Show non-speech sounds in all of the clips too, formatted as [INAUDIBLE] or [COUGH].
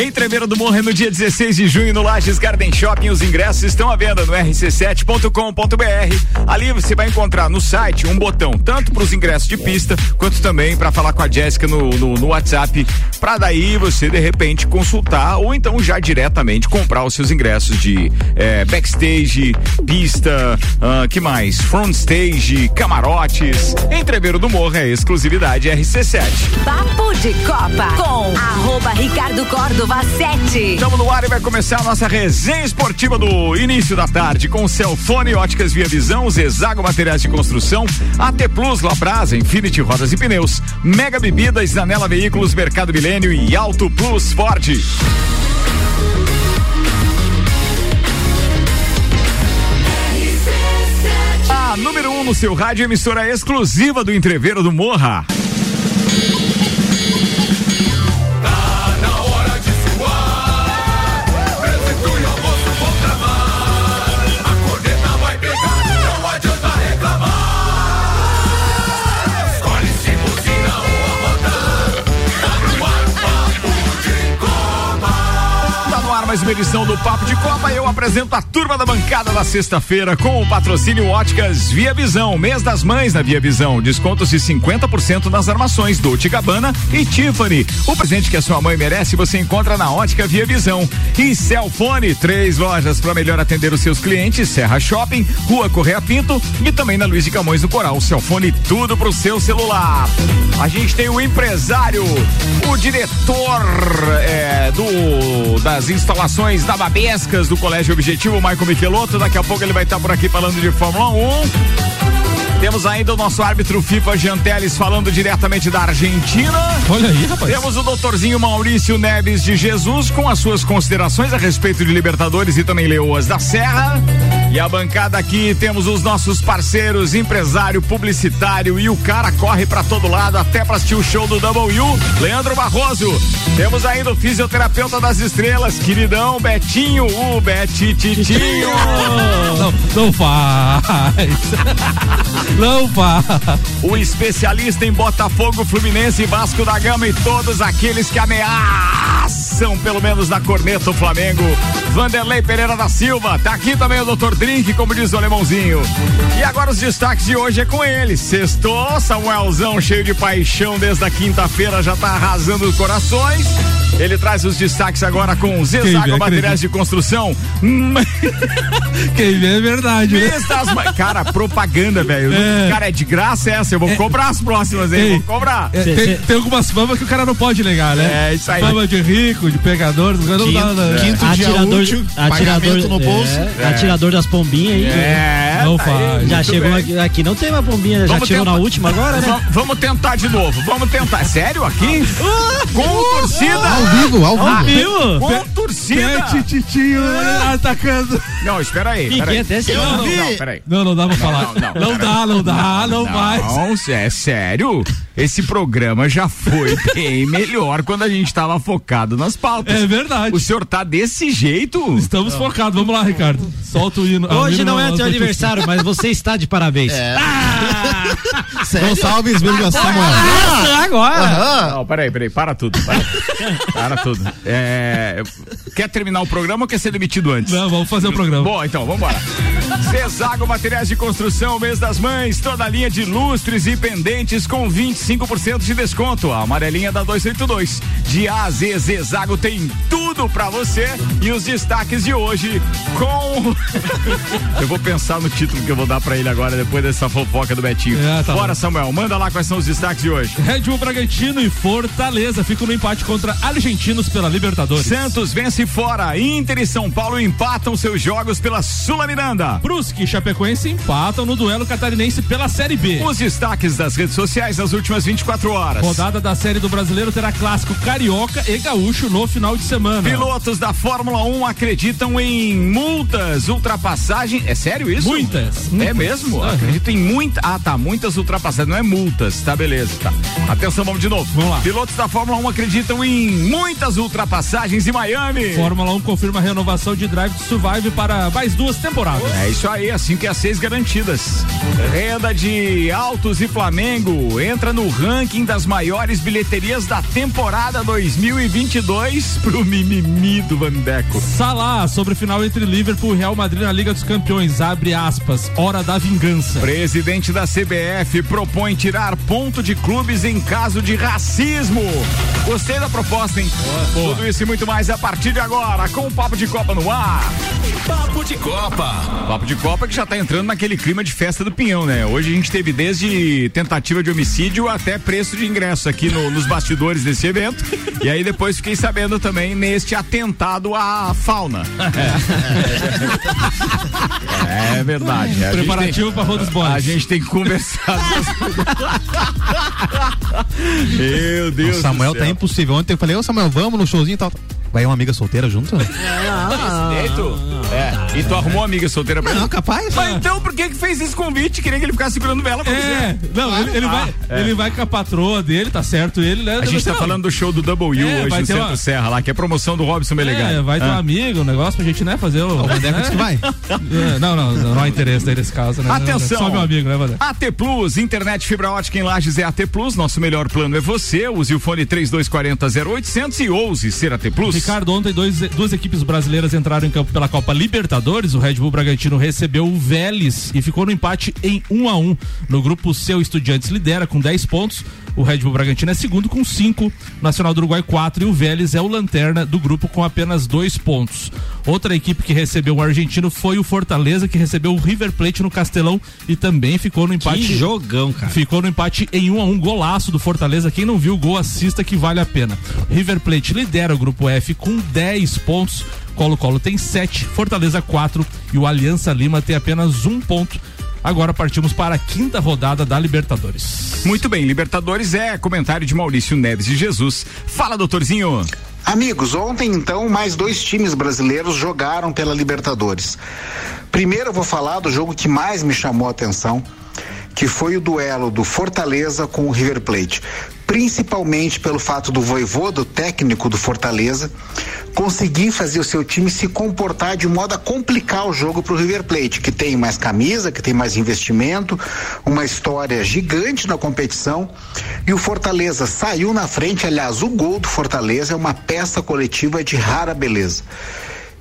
Em Treveiro do Morro, no dia 16 de junho, no Lages Garden Shopping, os ingressos estão à venda no rc7.com.br. Ali você vai encontrar no site um botão, tanto para os ingressos de pista, quanto também para falar com a Jéssica no, no, no, WhatsApp, para daí você de repente consultar ou então já diretamente comprar os seus ingressos de eh, backstage, pista, uh, que mais? Front stage, camarotes. Em Treveiro do Morro é exclusividade RC7. Papo de Copa com arroba Ricardo Córdova 7. Estamos no ar e vai começar a nossa resenha esportiva do início da tarde com Celfone Óticas Via Visão, Zezago Materiais de Construção, AT Plus, Labrasa, Infinity Rodas e Pneus, Mega Bebidas, Zanela Veículos, Mercado Milênio e Auto Plus Ford. A número 1 um no seu rádio, emissora exclusiva do Entreveiro do Morra. Edição do Papo de Copa. Eu apresento a turma da bancada da sexta-feira com o patrocínio Óticas Via Visão. Mês das Mães na Via Visão. Descontos de 50% nas armações Dolce Gabbana e Tiffany. O presente que a sua mãe merece você encontra na Ótica Via Visão. E Celfone, três lojas para melhor atender os seus clientes: Serra Shopping, Rua Correia Pinto e também na Luiz de Camões do Coral. Celfone, tudo pro seu celular. A gente tem o empresário, o diretor é, do das instalações informações da Babescas do Colégio Objetivo, Marco Michelotto. Daqui a pouco ele vai estar por aqui falando de Fórmula 1. Temos ainda o nosso árbitro FIFA Gianteles falando diretamente da Argentina. Olha aí, rapaz. Temos o doutorzinho Maurício Neves de Jesus com as suas considerações a respeito de Libertadores e também Leoas da Serra. E a bancada aqui temos os nossos parceiros, empresário, publicitário e o cara corre para todo lado até para assistir o show do W, Leandro Barroso. Temos ainda o fisioterapeuta das estrelas, queridão Betinho, o Betititinho. Não, não faz. Não vá. O especialista em Botafogo, Fluminense, Vasco da Gama e todos aqueles que ameaçam, pelo menos na corneta, o Flamengo. Vanderlei Pereira da Silva. Tá aqui também o Dr. Drink, como diz o alemãozinho. E agora os destaques de hoje é com ele. Sextou, Samuelzão cheio de paixão desde a quinta-feira, já tá arrasando corações. Ele traz os destaques agora com Zezago Materiais de Construção. [LAUGHS] Quem vê é verdade. Né? Cara, propaganda, velho. É. Cara, é de graça essa. Eu vou é. cobrar as próximas, hein? Ei. Vou cobrar. É, tem, tem, algumas famas que o cara não pode negar, né? É, isso aí. Fama de rico, de pegador. Quinto, não dá, né? quinto dia atirador, útil, atirador no bolso. É, atirador das pombinhas aí. É. Não faz. Já chegou aqui, aqui, não tem uma pombinha, já tirou na última agora, né? Vamos tentar de novo. Vamos tentar. Sério aqui? Com torcida. Ao vivo, ao vivo? Com torcida. Titinho atacando. Não, espera aí. Espera aí. Até não, não, não, peraí. Não, não dá pra falar. Não dá, não dá, não, vai. Não, é sério. Esse programa já foi bem melhor quando a gente tava focado nas pautas. É verdade. O senhor tá desse jeito? Estamos focados. Vamos lá, Ricardo. Solta o hino. Hoje não é teu aniversário, mas você está de parabéns. É. Ah! [LAUGHS] salve, Gonçalves, Samuel. Ah, agora. Não, peraí, peraí. Para tudo. Para, para tudo. É, quer terminar o programa ou quer ser demitido antes? Não, vamos fazer o programa. Bom, então, vamos embora. Zezago Materiais de Construção, mês das mães, toda a linha de lustres e pendentes com 25% de desconto. A amarelinha da 282. De A a Tem tudo pra você e os destaques de hoje com. [LAUGHS] eu vou pensar no título que eu vou dar pra ele agora, depois dessa fofoca do Betinho. É, tá Bora, bom. Samuel, manda lá quais são os destaques de hoje. Red Bull Bragantino e Fortaleza ficam no empate contra Argentinos pela Libertadores. Santos vence fora. Inter e São Paulo empatam seus jogos pela Sula Miranda. Brusque e Chapecoense empatam no duelo catarinense pela Série B. Os destaques das redes sociais nas últimas 24 horas. Rodada da Série do Brasileiro terá clássico carioca e gaúcho no final de semana. Pilotos da Fórmula 1 acreditam em multas, ultrapassagem. É sério isso? Muitas. É muitas. mesmo? Uhum. Acredito em muita. Ah, tá. Muitas ultrapassagens. Não é multas. Tá, beleza. Tá. Atenção, vamos de novo. Vamos lá. Pilotos da Fórmula 1 acreditam em muitas ultrapassagens em Miami. Fórmula 1 confirma a renovação de Drive to Survive para mais duas temporadas. É isso aí, assim que as seis garantidas. Renda de Altos e Flamengo entra no ranking das maiores bilheterias da temporada 2022 pro mimimi do Vandeco. Salah sobre final entre Liverpool e Real Madrid na Liga dos Campeões, abre aspas, hora da vingança. Presidente da CBF propõe tirar ponto de clubes em caso de racismo. Gostei da proposta, hein? Boa, boa. Tudo isso e muito mais a partir de agora, com o Papo de Copa no ar. Papo de Copa. Papo de Copa que já tá entrando naquele clima de festa do Pinhão, né? Hoje a gente teve desde tentativa de homicídio até preço de ingresso aqui no, nos bastidores desse evento. E aí depois fiquei sabendo também neste atentado à fauna. É, [LAUGHS] é verdade. A Preparativo para Rodos Boys. A gente tem que conversar. [LAUGHS] Meu Deus. O Samuel tá impossível. Ontem eu falei, ô Samuel, vamos no showzinho e tal. Vai uma amiga solteira junto? Não, não, É. E tu arrumou uma amiga solteira pra Não, capaz. Mas então por que que fez esse convite? Queria que ele ficasse segurando vela pra É, não, ele, ele ah, vai, é. ele vai com a patroa dele, tá certo? Ele, né? A gente tá falando do show do W é, hoje no Centro uma... Serra lá, que é promoção do Robson Melegari. É, vai ter ah. um amigo, um negócio pra gente, né, fazer o... O né? que vai. É, não, não, não, não há interesse aí nesse caso, né? Atenção. Só meu amigo, né, Vander? AT Plus, internet fibra ótica em Lages é AT Plus, nosso melhor plano é você, use o fone 3240 0800 e ouse ser AT Plus. Ricardo, ontem dois duas equipes brasileiras entraram em campo pela Copa Libertadores. O Red Bull Bragantino recebeu o Vélez e ficou no empate em 1 um a 1 um. No grupo seu Estudiantes lidera com 10 pontos. O Red Bull Bragantino é segundo com 5, Nacional do Uruguai 4 e o Vélez é o lanterna do grupo com apenas dois pontos. Outra equipe que recebeu o argentino foi o Fortaleza, que recebeu o River Plate no Castelão e também ficou no empate. Que jogão, cara. Ficou no empate em 1 um a 1 um, golaço do Fortaleza. Quem não viu o gol, assista que vale a pena. River Plate lidera o grupo F com 10 pontos. Colo-Colo tem 7, Fortaleza 4 e o Aliança Lima tem apenas um ponto. Agora partimos para a quinta rodada da Libertadores. Muito bem, Libertadores é comentário de Maurício Neves e Jesus. Fala, doutorzinho. Amigos, ontem então mais dois times brasileiros jogaram pela Libertadores. Primeiro eu vou falar do jogo que mais me chamou a atenção, que foi o duelo do Fortaleza com o River Plate principalmente pelo fato do voivô, do técnico do Fortaleza, conseguir fazer o seu time se comportar de modo a complicar o jogo para o River Plate, que tem mais camisa, que tem mais investimento, uma história gigante na competição. E o Fortaleza saiu na frente, aliás, o gol do Fortaleza é uma peça coletiva de rara beleza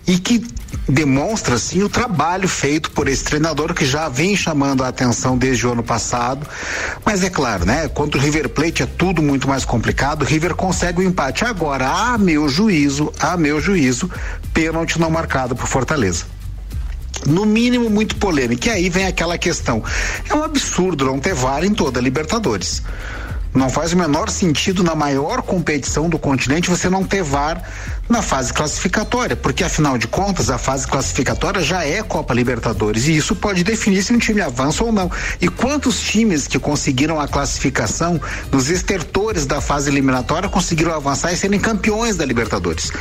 e que demonstra assim o trabalho feito por esse treinador que já vem chamando a atenção desde o ano passado. Mas é claro, né? Contra o River Plate é tudo muito mais complicado. O River consegue o empate agora, a meu juízo, a meu juízo, pênalti não marcado por Fortaleza no mínimo muito polêmico. E aí vem aquela questão. É um absurdo não ter VAR em toda a Libertadores. Não faz o menor sentido na maior competição do continente você não ter VAR na fase classificatória, porque afinal de contas a fase classificatória já é Copa Libertadores e isso pode definir se um time avança ou não. E quantos times que conseguiram a classificação nos estertores da fase eliminatória conseguiram avançar e serem campeões da Libertadores?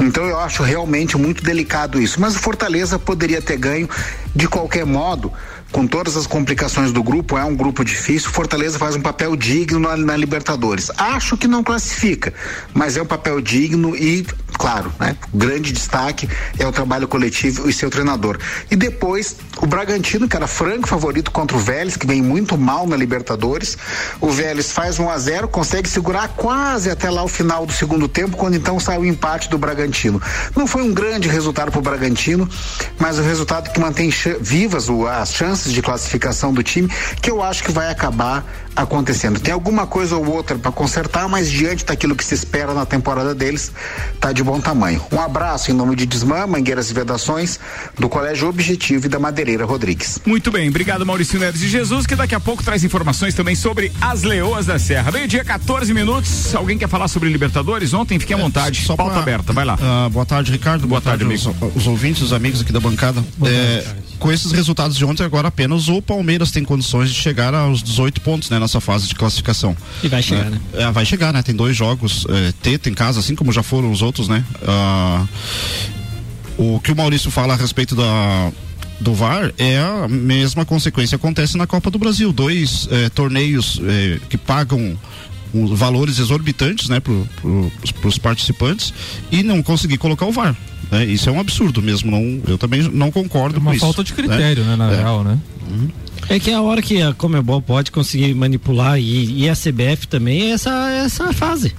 Então eu acho realmente muito delicado isso. Mas o Fortaleza poderia ter ganho de qualquer modo com todas as complicações do grupo, é um grupo difícil. Fortaleza faz um papel digno na, na, Libertadores. Acho que não classifica, mas é um papel digno e, claro, né, grande destaque é o trabalho coletivo e seu treinador. E depois, o Bragantino, que era franco favorito contra o Vélez, que vem muito mal na Libertadores. O Vélez faz 1 um a 0 consegue segurar quase até lá o final do segundo tempo, quando então sai o empate do Bragantino. Não foi um grande resultado para o Bragantino, mas o resultado que mantém vivas as chances chances de classificação do time, que eu acho que vai acabar acontecendo. Tem alguma coisa ou outra para consertar, mas diante daquilo que se espera na temporada deles, tá de bom tamanho. Um abraço em nome de Desmã, Mangueiras e Vedações, do Colégio Objetivo e da Madeireira Rodrigues. Muito bem, obrigado Maurício Neves de Jesus, que daqui a pouco traz informações também sobre as Leoas da Serra. Meio-dia, 14 minutos. Alguém quer falar sobre Libertadores? Ontem fiquei à é, vontade. Só Pauta pra, aberta, vai lá. Uh, boa tarde, Ricardo. Boa, boa tarde, tarde amigo. Os, os, ouvintes, os amigos aqui da bancada. É, com esses resultados de ontem, agora apenas o Palmeiras tem condições de chegar aos 18 pontos, né, nessa fase de classificação. E vai chegar, é, né? É, vai chegar, né? Tem dois jogos, é, teta em casa, assim como já foram os outros, né? Ah, o que o Maurício fala a respeito da do VAR é a mesma consequência que acontece na Copa do Brasil. Dois é, torneios é, que pagam um, valores exorbitantes, né, para os participantes e não conseguir colocar o VAR. Né? Isso é um absurdo mesmo. Não, eu também não concordo é uma com falta isso, de critério, né, na é. real, né? Uhum. É que a hora que a Comebol pode conseguir manipular e, e a CBF também é essa, essa fase.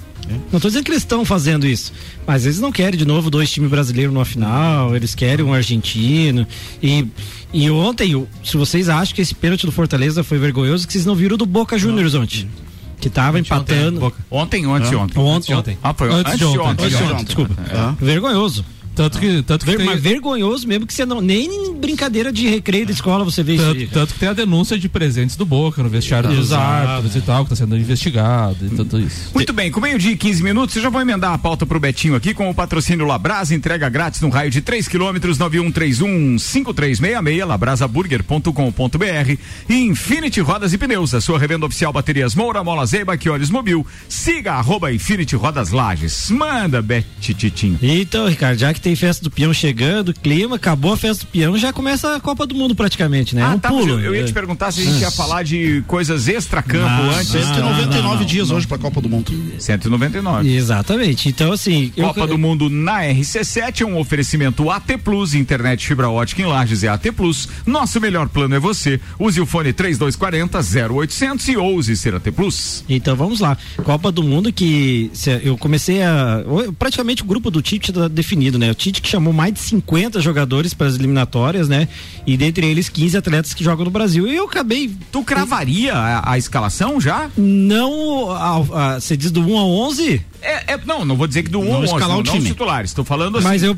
Não estou dizendo que eles estão fazendo isso, mas eles não querem de novo dois times brasileiros numa final, eles querem um argentino. E, e ontem, se vocês acham que esse pênalti do Fortaleza foi vergonhoso, que vocês não viram do Boca Juniors ontem. Que tava empatando. Ontem, ontem, ontem. Ontem, ontem. Ah, foi Antes de ontem. Desculpa. É. Vergonhoso. Tanto que, tanto que Ver, tem, Mas vergonhoso mesmo que você não. Nem em brincadeira de recreio da escola você vê isso. tanto, aí. tanto que tem a denúncia de presentes do Boca no vestiário dos árbitros e tal, que tá sendo investigado e tudo isso. Muito bem, com meio-dia e 15 minutos, eu já vou emendar a pauta pro Betinho aqui com o patrocínio Labrasa, entrega grátis no raio de 3 quilômetros, 9131-5366, labrasaburger.com.br e Infinity Rodas e Pneus, a sua revenda oficial Baterias Moura, Mola Zeiba, que olhos mobil. Siga arroba Infinity Rodas Lages. Manda, Betitinho. Então, Ricardo, já que tem festa do peão chegando, clima, acabou a festa do peão, já começa a Copa do Mundo praticamente, né? É um tá, pulo. eu, eu ia te perguntar se a gente ia falar de coisas extra-campo Não, antes. 199 dias hoje para a Copa do Mundo. 199. Exatamente. Então, assim. eu- Copa do Mundo na RC7 é um oferecimento AT Plus, internet fibra ótica em Lages é AT Plus. Nosso melhor plano é você. Use o fone 3240 0800 e ouse ser AT Plus. Então vamos lá. Copa do Mundo que eu comecei a. Praticamente o grupo do Tite está definido, né? O Tite que chamou mais de 50 jogadores para as eliminatórias, né? E dentre eles 15 atletas que jogam no Brasil. E eu acabei. Tu cravaria a, a escalação já? Não. a- a- Você diz do 1 ao 11? É, é- não, não vou dizer que do 1 Não ao 11, escalar não, o não time. os titulares. Estou falando assim. Mas eu,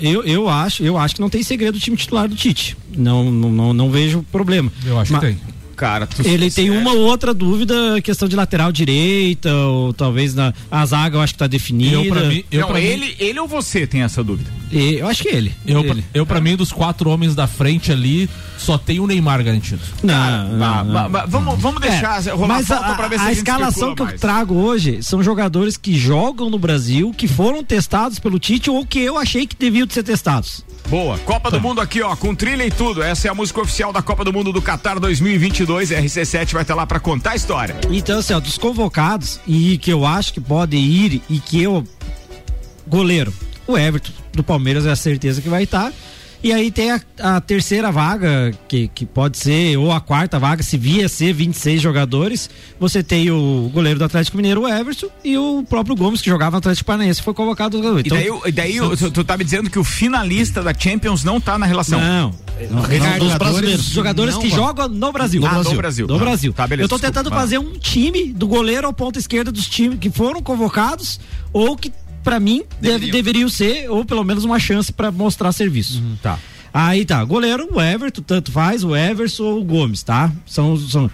eu, eu acho, eu acho que não tem segredo do time titular do Tite. Não, não, não, não vejo problema. Eu acho Ma- que tem. Cara, tu Ele tem é, uma ou outra dúvida, questão de lateral direita, ou talvez na a zaga eu acho que tá definida. Eu, pra mim, eu, não, pra mim- ele, ele ou você tem essa dúvida? E- eu acho que ele. eu, pra- ele. eu, pra mim, dos quatro homens da frente ali, só tem o Neymar garantido. Não, não, bah, não. bah, bah, vamos, vamos deixar É, rolar mas a pra ver se a, a escalação que eu mais. trago hoje são jogadores que jogam no Brasil, que foram testados pelo Tite ou que eu achei que deviam de ser testados. Boa, Copa do Mundo aqui, ó, com trilha e tudo. Essa é a música oficial da Copa do Mundo do Qatar 2022. RC7 vai estar lá pra contar a história. Então, assim, ó, dos convocados e que eu acho que podem ir e que eu. Goleiro, o Everton do Palmeiras é a certeza que vai estar. E aí tem a, a terceira vaga, que, que pode ser, ou a quarta vaga, se via ser 26 jogadores. Você tem o goleiro do Atlético Mineiro, o Everton, e o próprio Gomes, que jogava no Atlético Paranaense, foi convocado. E daí, o- e daí tu, tu tá me dizendo que o finalista da Champions não tá na relação. Não. Não, Ricardo, dos jogadores, brasileiros. jogadores Não que jogam no Brasil. No Ah, Brasil. no Brasil. Do Ah, Brasil. tá, beleza, eu tô desculpa. tentando Ah. fazer um time do goleiro ao ponta esquerda dos times que foram convocados ou que, pra mim, deve- Deveriam. deveriam ser, ou pelo menos uma chance pra mostrar serviço. Tá. Aí tá, goleiro, o Everton, tanto faz, o Everson ou o Gomes, tá? São. são...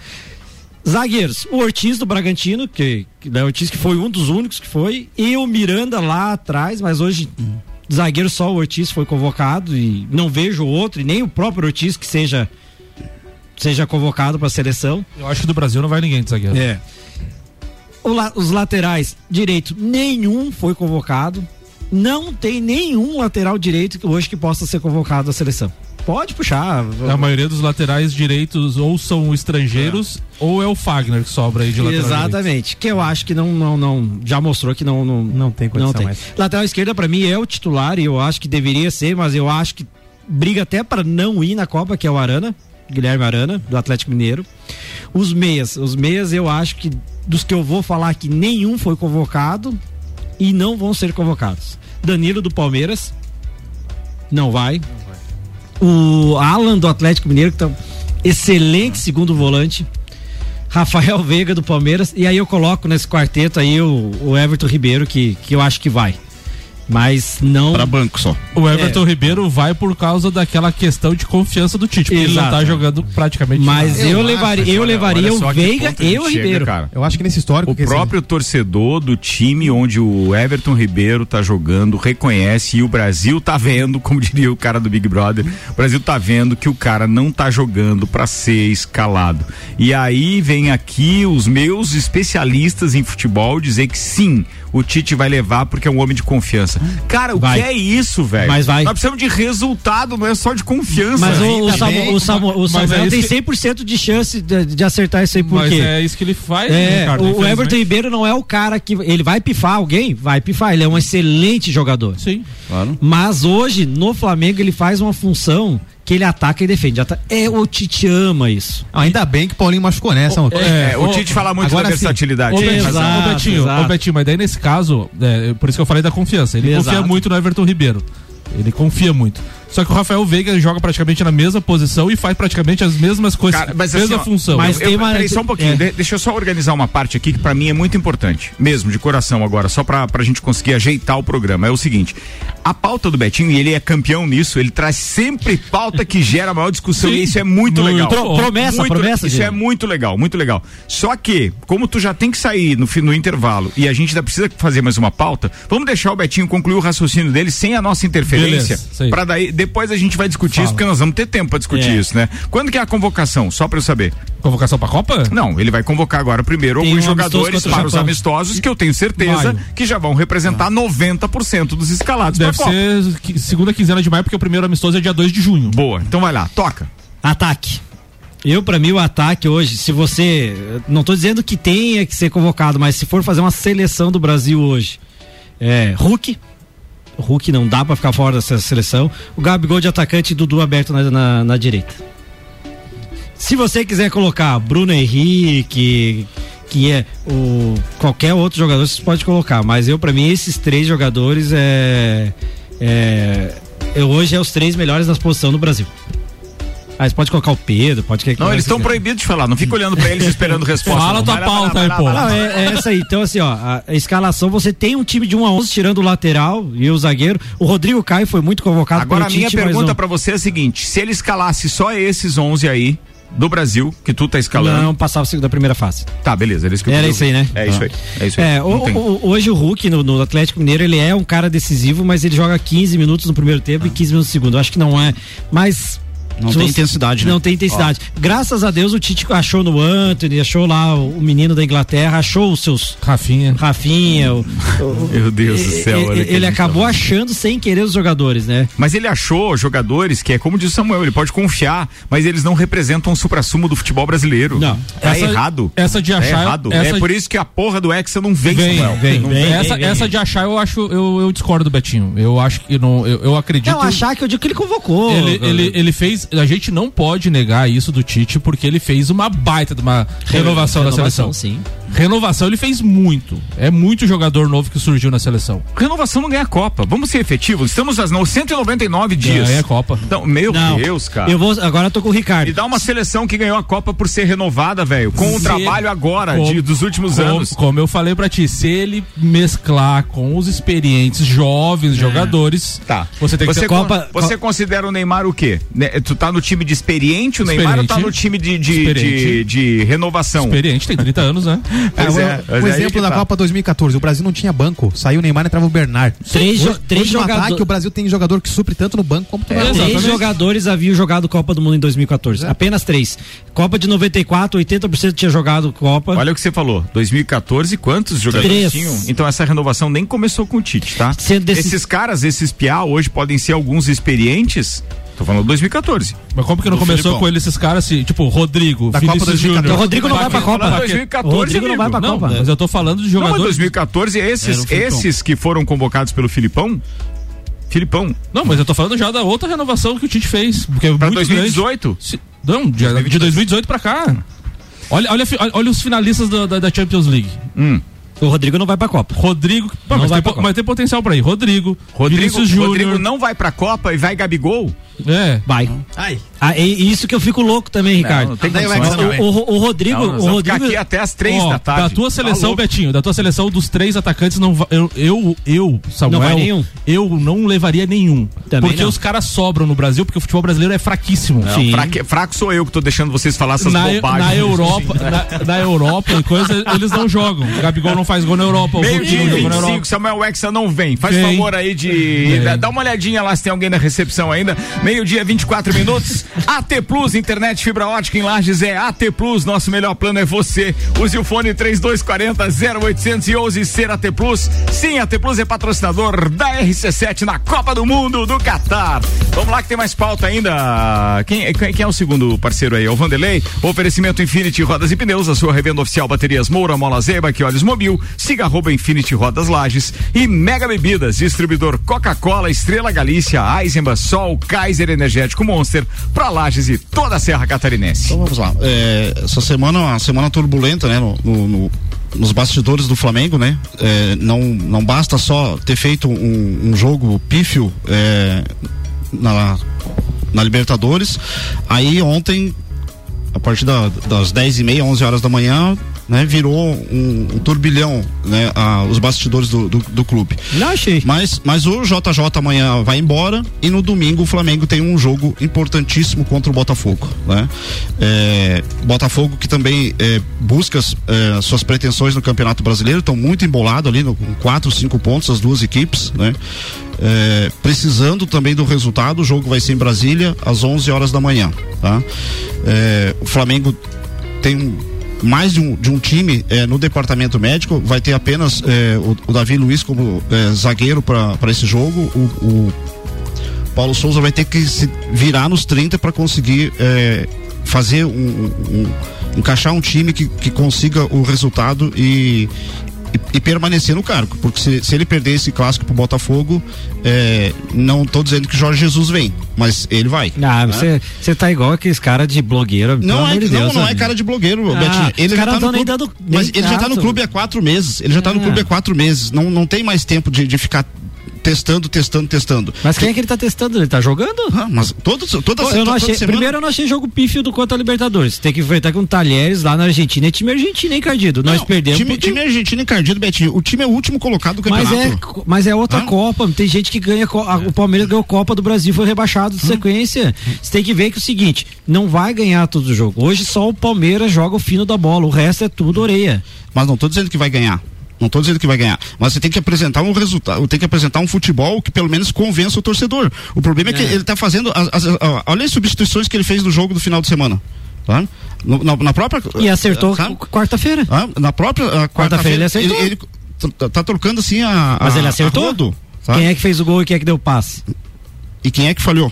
Zagueiros, o Ortiz do Bragantino, que, que né, o Ortiz que foi um dos únicos que foi, e o Miranda lá atrás, mas hoje zagueiro só o Ortiz foi convocado e não vejo outro, e nem o próprio Ortiz que seja seja convocado para a seleção. Eu acho que do Brasil não vai ninguém de zagueiro. É. O la- os laterais direito, nenhum foi convocado. Não tem nenhum lateral direito que hoje que possa ser convocado à seleção. Pode puxar. A maioria dos laterais direitos ou são estrangeiros ou é o Fagner que sobra aí de lateral direito. Exatamente. Que eu acho que não, não, não já mostrou que não não, Não tem condição mais. Lateral esquerda para mim é o titular e eu acho que deveria ser, mas eu acho que briga até para não ir na Copa, que é o Arana, Guilherme Arana do Atlético Mineiro. Os meias, os meias eu acho que dos que eu vou falar que nenhum foi convocado e não vão ser convocados. Danilo do Palmeiras não vai. O Alan do Atlético Mineiro que tá excelente segundo volante. Rafael Veiga do Palmeiras e aí eu coloco nesse quarteto aí o, o Everton Ribeiro que, que eu acho que vai. Mas não Para banco só. O Everton É. Ribeiro vai por causa daquela questão de confiança do Tite, porque ele não tá jogando praticamente Mas nada. eu, levaria, eu levaria o Veiga e o Ribeiro. cara. Eu acho que nesse histórico. O quer dizer, próprio torcedor do time onde o Everton Ribeiro tá jogando reconhece e o Brasil tá vendo, como diria o cara do Big Brother, o Brasil tá vendo que o cara não tá jogando pra ser escalado. E aí vem aqui os meus especialistas em futebol dizer que sim, o Tite vai levar porque é um homem de confiança. Cara, o Vai. que é isso, velho? Mas vai. Nós precisamos de resultado, não é só de confiança. Mas o, o, o, Samu- o mas Samuel é tem que- 100% de chance de, de acertar isso aí, por Mas quê? é isso que ele faz, né, É, Ricardo, o, o. Everton Ribeiro não é o cara que. Ele vai pifar alguém? Vai pifar. Ele é um excelente jogador. Sim. Mas hoje, no Flamengo, ele faz uma função que ele ataca e defende. É, o Tite ama isso. Ainda bem que o Paulinho machucou nessa. mano. É, o ô, Tite fala muito agora da sim. versatilidade. Ô, tem Betinho. Exato, ô, Betinho, exato. ô, Betinho, mas daí nesse caso, é, por isso que eu falei da confiança. Ele Exato. confia muito no Everton Ribeiro. Ele confia muito. Só que o Rafael Veiga joga praticamente na mesma posição e faz praticamente as mesmas coisas, Cara, mas mesma assim, ó, função. mas- Eu, tem uma- peraí, só um pouquinho. é. de- deixa eu só organizar uma parte aqui que pra mim é muito importante. Mesmo, de coração agora, só pra, pra gente conseguir ajeitar o programa. É o seguinte: a pauta do Betinho, e ele é campeão nisso, ele traz sempre pauta que gera maior discussão. Sim. e isso é muito, Muito legal. bom. Promessa, Muito- promessa, Isso gente. é muito legal, muito legal. Só que, como tu já tem que sair no, no intervalo e a gente ainda precisa fazer mais uma pauta, vamos deixar o Betinho concluir o raciocínio dele sem a nossa interferência. Pra daí, depois a gente vai discutir Fala. isso, porque nós vamos ter tempo pra discutir É. isso, né? Quando que é a convocação? Só pra eu saber. Convocação pra Copa? Não, ele vai convocar agora primeiro Tem alguns um jogadores para os Japão. amistosos que eu tenho certeza Maio. que já vão representar 90% dos escalados Deve pra Copa. ser segunda quinzena de maio, porque o primeiro amistoso é dia 2 de junho. Boa, então vai lá, toca. Ataque. Eu, pra mim, o ataque hoje, se você. Não tô dizendo que tenha que ser convocado, mas se for fazer uma seleção do Brasil hoje, é. Hulk. Hulk não dá pra ficar fora dessa seleção. O Gabigol de atacante e Dudu aberto na, na, na direita. Se você quiser colocar Bruno Henrique, que é o qualquer outro jogador, você pode colocar. Mas eu, pra mim, esses três jogadores é. é é, hoje é os três melhores nas posição no Brasil. Ah, você pode colocar o Pedro, pode que Não, eles estão proibidos de falar, não fica olhando pra eles esperando [LAUGHS] resposta. Fala tua pauta aí, pô. Não, é, é essa aí. Então, assim, ó, a, escalação, você tem um time de 1 a 11 tirando o lateral e o zagueiro. O Rodrigo Caio foi muito convocado Agora a minha Tite, mas pergunta não- pra você é a seguinte: se ele escalasse só esses 11 aí do Brasil, que tu tá escalando. Não, passava da primeira fase. Tá, beleza, era isso que eu Era isso aí, né? É isso aí. É isso aí. É, o- o- hoje o Hulk no, no Atlético Mineiro, ele é um cara decisivo, mas ele joga 15 minutos no primeiro tempo e 15 minutos no segundo. Eu acho que não é. Mas. Não se tem você- intensidade, né? Não tem intensidade. Graças a Deus o Tite achou no Anthony, achou lá o, o menino da Inglaterra, achou os seus Rafinha. Rafinha. o- o- [LAUGHS] Meu Deus do céu, olha ele, ele acabou tá- achando sem querer os jogadores, né? Mas ele achou jogadores que é como diz o Samuel, ele pode confiar, mas eles não representam o supra-sumo do futebol brasileiro. Não. Tá Essa- errado. essa de Tá achar- errado. essa é de- por isso que a porra do Hexa não vem, Vem, Samuel. vem, Não vem. essa, vem, essa vem. de achar eu acho, eu, eu discordo do Betinho. Eu acho que não, eu, eu acredito. Não, achar que eu digo que ele convocou. Ele, ele, ele fez. A gente não pode negar isso do Tite, porque ele fez uma baita de uma renovação, da seleção. sim. Renovação ele fez muito. É muito jogador novo que surgiu na seleção. Renovação não ganha a Copa. Vamos ser efetivos. Estamos às 199 dias. Ganha a Copa. Então, meu Não. Deus, cara. Eu vou, agora eu tô com o Ricardo. E dá uma seleção que ganhou a Copa por ser renovada, velho. Com o Se- trabalho agora Como- de- dos últimos como, anos. Como eu falei pra ti, se ele mesclar com os experientes, jovens jogadores, Tá. você tem que você, ter con- Copa- você considera o Neymar o quê? Ne- Tu tá no time de experiente, o Neymar, ou tá no time de, de, de, de renovação? experiente, tem 30 anos, né? [LAUGHS] Pois É, é, aí exemplo da tá. Copa 2014, o Brasil não tinha banco. Saiu o Neymar e entrava o Bernard. Três jo- três hoje no jogador- ataque, o Brasil tem jogador que supre tanto no banco como no É. Três exatamente. jogadores haviam jogado Copa do Mundo em 2014. Apenas três. Copa de 94, 80% tinha jogado Copa. Olha o que você falou. 2014, quantos jogadores Três. tinham? Então essa renovação nem começou com o Tite, tá? Desses- Esses caras, esses piá, hoje podem ser alguns experientes. Tô falando 2014. Mas como que não Do começou Filipão. com ele, esses caras, assim, tipo, Rodrigo, Da Copa Vinícius 2014. Júnior. O Rodrigo não vai pra Copa. Falando 2014, O Rodrigo não vai pra Não, Copa. mas eu tô falando de Não, mas jogadores. 2014, esses, esses que foram convocados pelo Filipão. Filipão, Não, mas eu tô falando já da outra renovação que o Tite fez. Porque é pra muito 2018. grande. Se- Não, de, de 2018 pra cá. Olha, olha, olha, os finalistas da, da- da Champions League. Hum. O Rodrigo não vai pra Copa. Rodrigo. Pô, Não mas, vai tem, pra po- Copa. mas tem potencial pra ir. Rodrigo. Rodrigo, Vinícius Rodrigo não vai pra Copa e vai Gabigol? É. Vai. Ah, e isso que eu fico louco também, Ricardo. não condições, não, hein? o, o- o Rodrigo, Não, o Rodrigo aqui até as três Ó, da tarde. Da tua Tá seleção, louco. Betinho, da tua seleção dos três atacantes, não eu, eu, eu Samuel, Não vai nenhum? eu não levaria nenhum. Também porque não. os caras sobram no Brasil, porque o futebol brasileiro é fraquíssimo. Não, Sim. fraque- fraco sou eu que tô deixando vocês falar essas Na, bobagens. na Europa, [LAUGHS] na, na Europa e coisa, eles não jogam. O Gabigol não faz gol na Europa, o Meio dia não e jogou na 25, Europa. Samuel Hexa não vem. Faz Vem. favor aí de. Vem. Dá uma olhadinha lá se tem alguém na recepção ainda. Meio dia, 24 minutos. [LAUGHS] AT Plus, internet fibra ótica em Lages é AT Plus, nosso melhor plano é você. Use o fone 3240 0800 e ouse ser AT Plus. Sim, AT Plus é patrocinador da RC7 na Copa do Mundo do Catar. Vamos lá que tem mais pauta ainda. Quem, quem, quem é o segundo parceiro aí? É o Vanderlei. Oferecimento Infinity Rodas e Pneus, a sua revenda oficial baterias Moura, Mola Zeba, que olhos mobil. Siga arroba Infinity Rodas Lages e Mega Bebidas, distribuidor Coca-Cola, Estrela Galícia, Eisenbach, Sol, Kaiser Energético Monster, pra Lages e toda a Serra Catarinense. Então vamos lá. É, essa semana, uma semana turbulenta, né? no- no- no nos bastidores do Flamengo, né? É, não, não basta só ter feito um, um jogo pífio é, na, na Libertadores. Aí ontem, a partir da- das 10 e meia, 11 horas da manhã, né? Virou um, um turbilhão, né? a- os bastidores do, do, do clube. Não achei. Mas, mas o JJ amanhã vai embora e no domingo o Flamengo tem um jogo importantíssimo contra o Botafogo, né? É, Botafogo que também é, busca é, suas pretensões no Campeonato Brasileiro, estão muito embolado ali no, com quatro, cinco pontos as duas equipes, né? É, precisando também do resultado, o jogo vai ser em Brasília às 11 horas da manhã, tá? É, o Flamengo tem um mais de um, de um time eh, no departamento médico, vai ter apenas eh, o, o Davi Luiz como eh, zagueiro para esse jogo. O, o Paulo Souza vai ter que se virar nos 30 para conseguir fazer um, um- um- encaixar um time que, que consiga o resultado e, e, e permanecer no cargo. Porque se, se ele perder esse clássico pro Botafogo, eh, não estou dizendo que Jorge Jesus vem, mas ele vai. Ah, né? você, você tá igual aqueles caras de blogueiro. Não é, de não, Deus, não é né? cara de blogueiro, Ah, Betinho. Ele já tá no clube, dando- mas ele já tá no clube há quatro meses. Ele já tá no Ah. clube há quatro meses. Não, não tem mais tempo de, de ficar testando, testando, testando. Mas quem é que ele tá testando? Ele tá jogando? Ah, mas todos, toda, Pô, eu não achei, semana- primeiro eu não achei jogo pífio do contra a Libertadores. Tem que enfrentar com Talheres lá na Argentina. É time argentino, hein, Cardido? Nós Não, perdemos. Time, porque- time argentino encardido, Betinho. O time é o último colocado do Mas campeonato. é, mas é outra Hã? Copa. Tem gente que ganha. a- O Palmeiras ganhou Copa do Brasil, foi rebaixado de sequência. Você tem que ver que é o seguinte: não vai ganhar todo o jogo. Hoje só o Palmeiras joga o fino da bola. O resto é tudo orelha. Mas não tô dizendo que vai ganhar. Não tô dizendo que vai ganhar. Mas você tem que apresentar um resultado, tem que apresentar um futebol que pelo menos convença o torcedor. O problema é, que ele tá fazendo. As, as- a- olha as substituições que ele fez no jogo do final de semana. Tá? No- na, na própria. E acertou quarta-feira. Ah, na própria Quarta-feira ele acertou. Ele, tá, tá trocando assim a. Mas a- ele acertou? rodo, tá? Quem é que fez o gol e quem é que deu o passe? E quem é que falhou?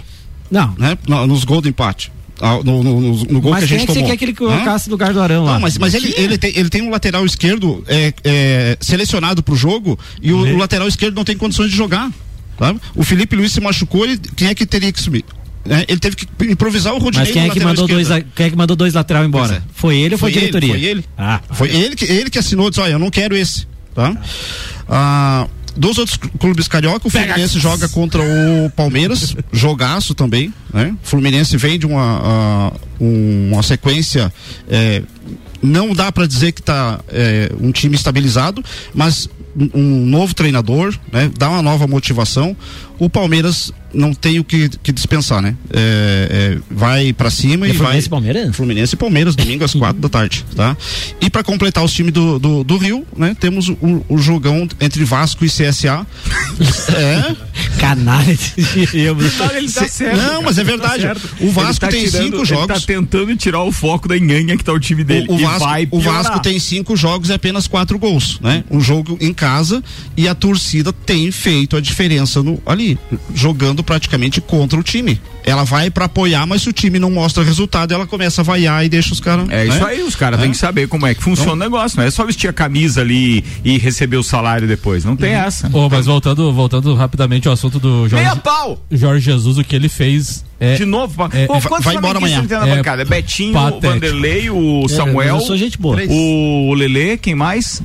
Não. Né? No- nos gols do empate. Ah, No, no- no- gol Mas que a quem gente é que você tomou. quer que ele colocasse no lugar do Arão lá? Não, mas, mas ele, ele, tem, ele tem um lateral esquerdo é, é, selecionado pro jogo e o, o lateral esquerdo não tem condições de jogar. Sabe? O Felipe Luiz se machucou, ele, quem é que teria que subir? É, ele teve que improvisar o Rodinei Mas quem é que mandou dois, quem é que mandou dois lateral embora? É. Foi ele ou foi, a Foi ele, diretoria? foi ele. Ah, Foi ele que, ele que assinou, disse, olha, eu não quero esse. Tá? Ah, dos outros cl- clubes carioca, o Fluminense joga contra o Palmeiras, [LAUGHS] jogaço também, né? O Fluminense vem de uma, uma sequência, é, não dá para dizer que tá é, um time estabilizado, mas um, um novo treinador, né? Dá uma nova motivação. O Palmeiras não tem o que, que dispensar, né? É, é, vai para cima É e vai. Fluminense e Palmeiras? Fluminense e Palmeiras, domingo às quatro da tarde, tá? E para completar os times do, do, do Rio, né? Temos o, o jogão entre Vasco e CSA. [LAUGHS] é. canalha. Eu- [LAUGHS] Ele tá certo. Não, mas é verdade. certo. O Vasco Ele tá tem tirando- cinco Ele jogos. tá tentando tirar o foco da enganha que tá o time dele. O, o E Vasco, vai o. Vasco tem cinco jogos e apenas quatro gols, né? Um jogo em casa e a torcida tem feito a diferença no, ali, jogando praticamente contra o time. Ela vai pra apoiar, mas se o time não mostra resultado, ela começa a vaiar e deixa os caras. É isso né? aí, os caras É. têm que saber como é que funciona o negócio. Não é só vestir a camisa ali e receber o salário depois. Não tem essa. Ô, mas voltando, voltando rapidamente ao assunto do Jorge, Meia pau! Jorge Jesus, o que ele fez é. De novo, é- Pô, é- quantos vai embora amanhã. tem na É bancada? Betinho, patético. o Vanderlei, o Samuel, eu sou gente boa. o Lelê, quem mais?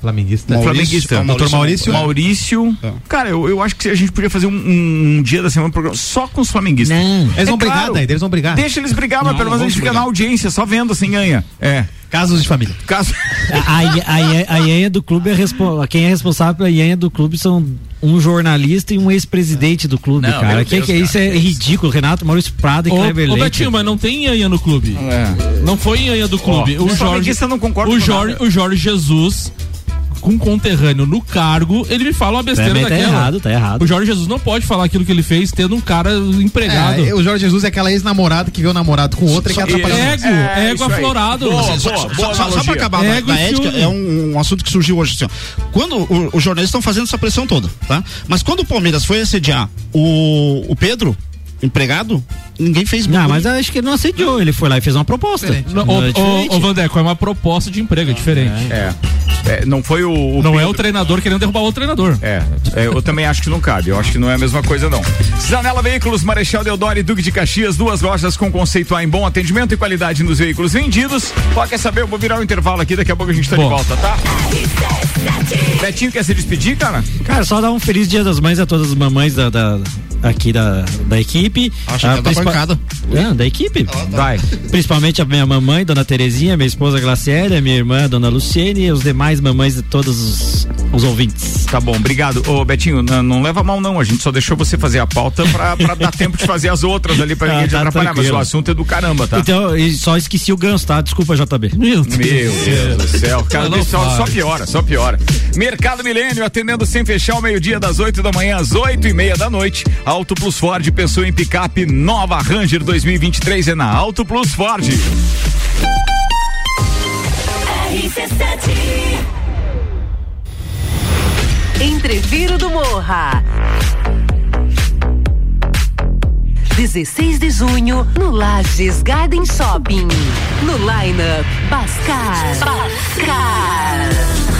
Flamenguista. Maurício, Flamenguista. é o Doutor Maurício. Maurício. É. Cara, eu, eu acho que a gente podia fazer um, um- um dia da semana um programa só com os flamenguistas. Não. Eles É vão brigar, claro. daí, eles vão brigar. Deixa eles brigar, mas Não, pelo não menos a gente fica brigar. na audiência, só vendo assim ganha. É. Casos de família. Caso. A, a, a, a Ienha do clube é respo- quem é responsável pela Ienha do clube são um jornalista e um ex-presidente do clube, Não, cara. Que, Deus, que cara, isso é que isso. ridículo. Renato Maurício Prado e Ô, Kleber ô Leite. Betinho, mas não tem Ianha no clube. É. Não foi Ianha do clube. Ó, o os Jorge, não concordam o com Jorge, o Jorge Jesus com um conterrâneo no cargo, ele me fala uma besteira Também tá daquela. errado, tá errado. O Jorge Jesus não pode falar aquilo que ele fez tendo um cara empregado. É, o Jorge Jesus é aquela ex-namorada que vê o namorado com outra e quer atrapalhar. Ego, É, ego aí. aflorado. Boa, Só- boa, só, boa só- só pra acabar Ego e ética, é um, um assunto que surgiu hoje. Assim, ó. Quando o- os jornalistas estão fazendo essa pressão toda, tá? Mas quando o Palmeiras foi assediar o, o Pedro, empregado, ninguém fez Não, barulho. mas eu acho que ele não assediou, ele foi lá e fez uma proposta. Não, Não, ô, é diferente. ô, Vandeco, é uma proposta de emprego, é diferente. É. É, não foi o. o Não é Pedro- o treinador querendo derrubar o treinador. É, é, eu também acho que não cabe. Eu acho que não é a mesma coisa, não. Zanela Veículos, Marechal Deodoro e Duque de Caxias, duas lojas com conceito A em bom atendimento e qualidade nos veículos vendidos. Ó, quer saber? Eu vou virar o intervalo aqui, daqui a pouco a gente tá de Bom. volta, tá? Betinho quer se despedir, cara? Cara, só dar um feliz dia das mães a todas as mamães da, da- aqui da, da equipe. Acho que A é da principal- bancada. É, da equipe. Vai. Principalmente a minha mamãe, Dona Terezinha, minha esposa Glaciele, minha irmã, Dona Luciene e os demais mamães de todos os, os ouvintes. Tá bom, obrigado. Ô, Betinho, n- não leva mal, não. A gente só deixou você fazer a pauta pra, pra dar tempo de fazer as outras ali pra Ah, ninguém te tá atrapalhar. Mas tranquilo. o assunto é do caramba, tá? Então, e só esqueci o ganso, tá? Desculpa, JB. Meu Meu Deus do céu, cara, Não, não só, só piora, só piora. Mercado Milênio atendendo sem fechar o meio-dia das 8 da manhã às 8 e meia da noite. Auto Plus Ford pensou em picape nova Ranger 2023 é na Auto Plus Ford. Entreviro do Morra. 16 de junho, no Lages Garden Shopping. No lineup, Bascar. Bascar.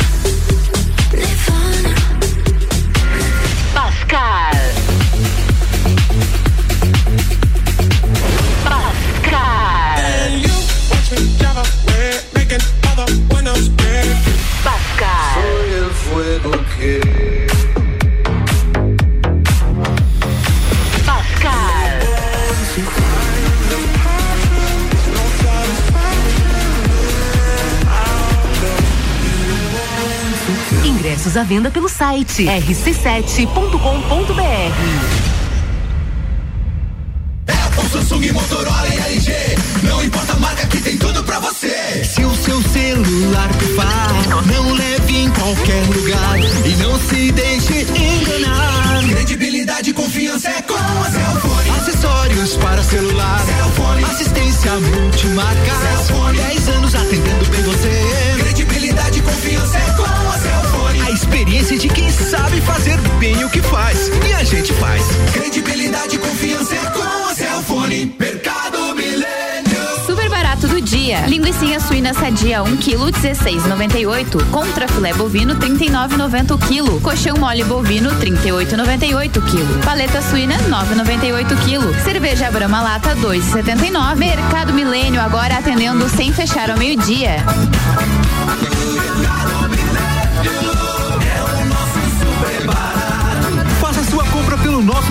Ingressos à venda pelo site rc7.com.br. Samsung, Motorola e LG. Não importa a marca que tem tudo pra você. Se o seu celular pifar, não leve em qualquer lugar e não se deixe enganar. Credibilidade e confiança é com a Cellfone. Acessórios para celular, Cellfone. assistência multimarcas, Cellfone. 10 anos atendendo bem você. Credibilidade e confiança é com a Cellfone. Experiência de quem sabe fazer bem o que faz e a gente faz. Credibilidade e confiança é com a Cellfone. Mercado Milênio. Super barato do dia. Linguiça suína sadia 1 kg 16,98. Contra filé bovino 39,90 o quilo. Colchão mole bovino 38,98 quilo. Paleta suína 9,98 quilo. Cerveja Brahma lata 2,79. Mercado Milênio agora atendendo sem fechar ao meio-dia.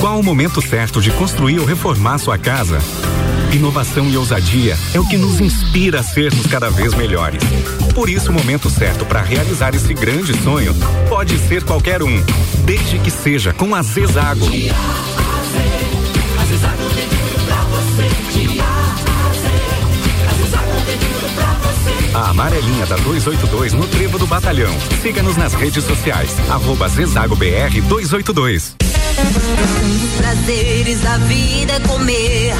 Qual o momento certo de construir ou reformar sua casa? Inovação e ousadia é o que nos inspira a sermos cada vez melhores. Por isso, o momento certo para realizar esse grande sonho pode ser qualquer um, desde que seja com a Zezago. A amarelinha da 282 no Trevo do Batalhão. Siga-nos nas redes sociais. Arroba Zezago BR 282. Prazeres da vida é comer.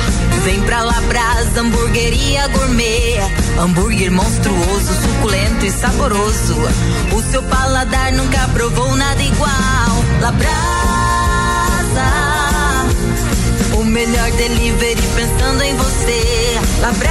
Vem pra Labrasa, hamburgueria gourmet. Hambúrguer monstruoso, suculento e saboroso. O seu paladar nunca provou nada igual. Labrasa, o melhor delivery pensando em você. Labrasa,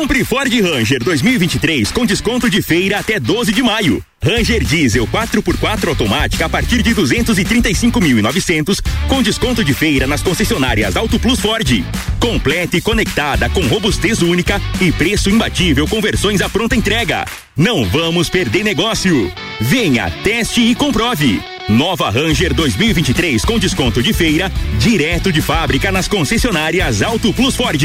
Compre Ford Ranger 2023 com desconto de feira até 12 de maio. Ranger Diesel 4x4 automática a partir de 235.900 com desconto de feira nas concessionárias Auto Plus Ford. Completa e conectada com robustez única e preço imbatível com versões à pronta entrega. Não vamos perder negócio. Venha, teste e comprove. Nova Ranger 2023 com desconto de feira direto de fábrica nas concessionárias Auto Plus Ford.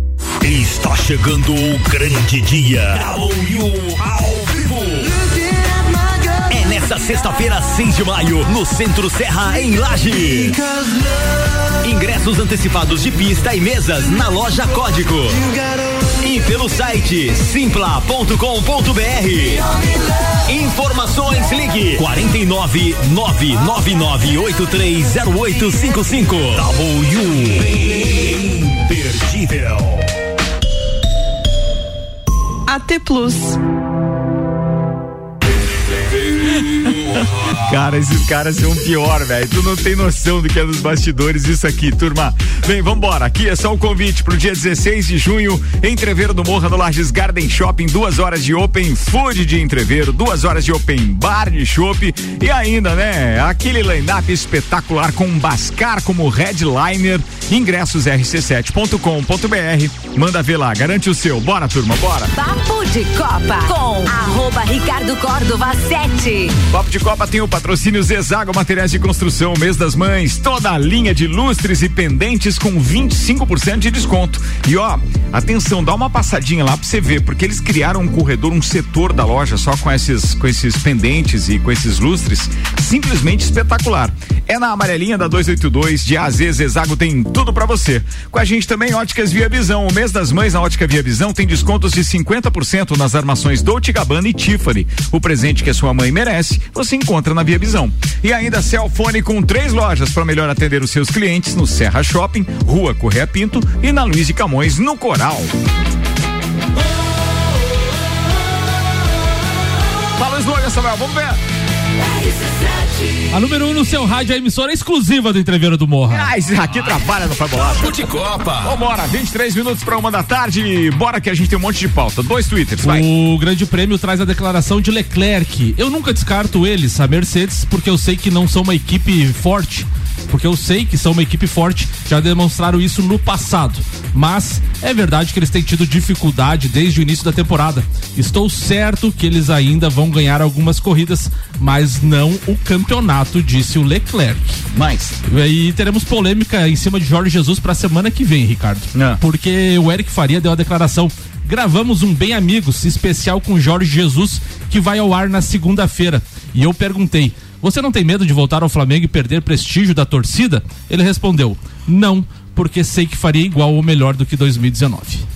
Está chegando o grande dia. É nesta sexta-feira, 6 de maio, no Centro Serra, em Laje. Ingressos antecipados de pista e mesas na loja Código. E pelo site simpla.com.br. Informações ligue 49 999830855. W imperdível. AT Plus. Cara, esses caras são pior, velho. Tu não tem noção do que é dos bastidores isso aqui, turma. Bem, vambora. Aqui é só o convite pro dia 16 de junho, Entreveiro do Morra no Lages Garden Shopping, duas horas de open food de entreveiro, duas horas de open bar de chopp e ainda, né, aquele line-up espetacular com um Bascar como headliner. Ingressos rc7.com.br. Manda ver lá, garante o seu. Bora, turma, bora. Papo de Copa com arroba Ricardo Córdova 7. Papo de Copa tem o patrocínio Zezago Materiais de Construção, mês das mães, toda a linha de lustres e pendentes com 25% de desconto. E ó, atenção, dá uma passadinha lá pra você ver, porque eles criaram um corredor, um setor da loja só com esses, com esses pendentes e com esses lustres, simplesmente espetacular. É na amarelinha da 282 de AZ Zezago tem tudo para você. Com a gente também Óticas Via Visão. O mês das mães na Ótica Via Visão tem descontos de 50% nas armações Dolce Gabbana e Tiffany. O presente que a sua mãe merece, você encontra na Via Visão. E ainda Celfone com três lojas para melhor atender os seus clientes no Serra Shopping, Rua Correia Pinto e na Luiz de Camões, no Coral. Fala slogan, Samuel, vamos ver. A número 1 um no seu rádio é a emissora exclusiva do Entreveiro do Morra. Ah, esse aqui trabalha no Fabulado. Papo de Copa. Vambora, 23 minutos para uma da tarde. Bora que a gente tem um monte de pauta. Dois twitters, vai. O Grande Prêmio traz a declaração de Leclerc. Eu nunca descarto eles, a Mercedes, porque eu sei que não são uma equipe forte. Porque eu sei que são uma equipe forte, já demonstraram isso no passado. Mas é verdade que eles têm tido dificuldade desde o início da temporada. Estou certo que eles ainda vão ganhar algumas corridas, mas não o campeonato, disse o Leclerc. Mas. E teremos polêmica em cima de Jorge Jesus para a semana que vem, Ricardo. Porque o Eric Faria deu a declaração gravamos um Bem Amigos especial com Jorge Jesus que vai ao ar na segunda-feira. E eu perguntei: Você não tem medo de voltar ao Flamengo e perder prestígio da torcida? Ele respondeu: Não, porque sei que faria igual ou melhor do que 2019.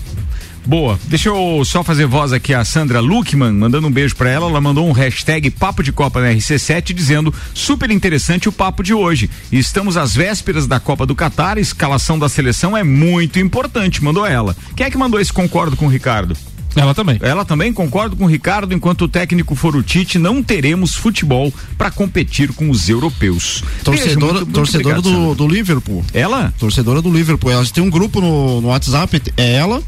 Boa. Deixa eu só fazer voz aqui a Sandra Luckman, mandando um beijo pra ela. Ela mandou um hashtag Papo de Copa na RC7 dizendo super interessante o papo de hoje. Estamos às vésperas da Copa do Catar, a escalação da seleção é muito importante, mandou ela. Quem é que mandou esse concordo com o Ricardo? Ela também. Ela também concordo com o Ricardo. Enquanto o técnico for o Tite, não teremos futebol para competir com os europeus. Torcedora, muito- muito torcedora obrigado, do, do Liverpool. Ela? Torcedora do Liverpool. Ela tem um grupo no, no WhatsApp, é ela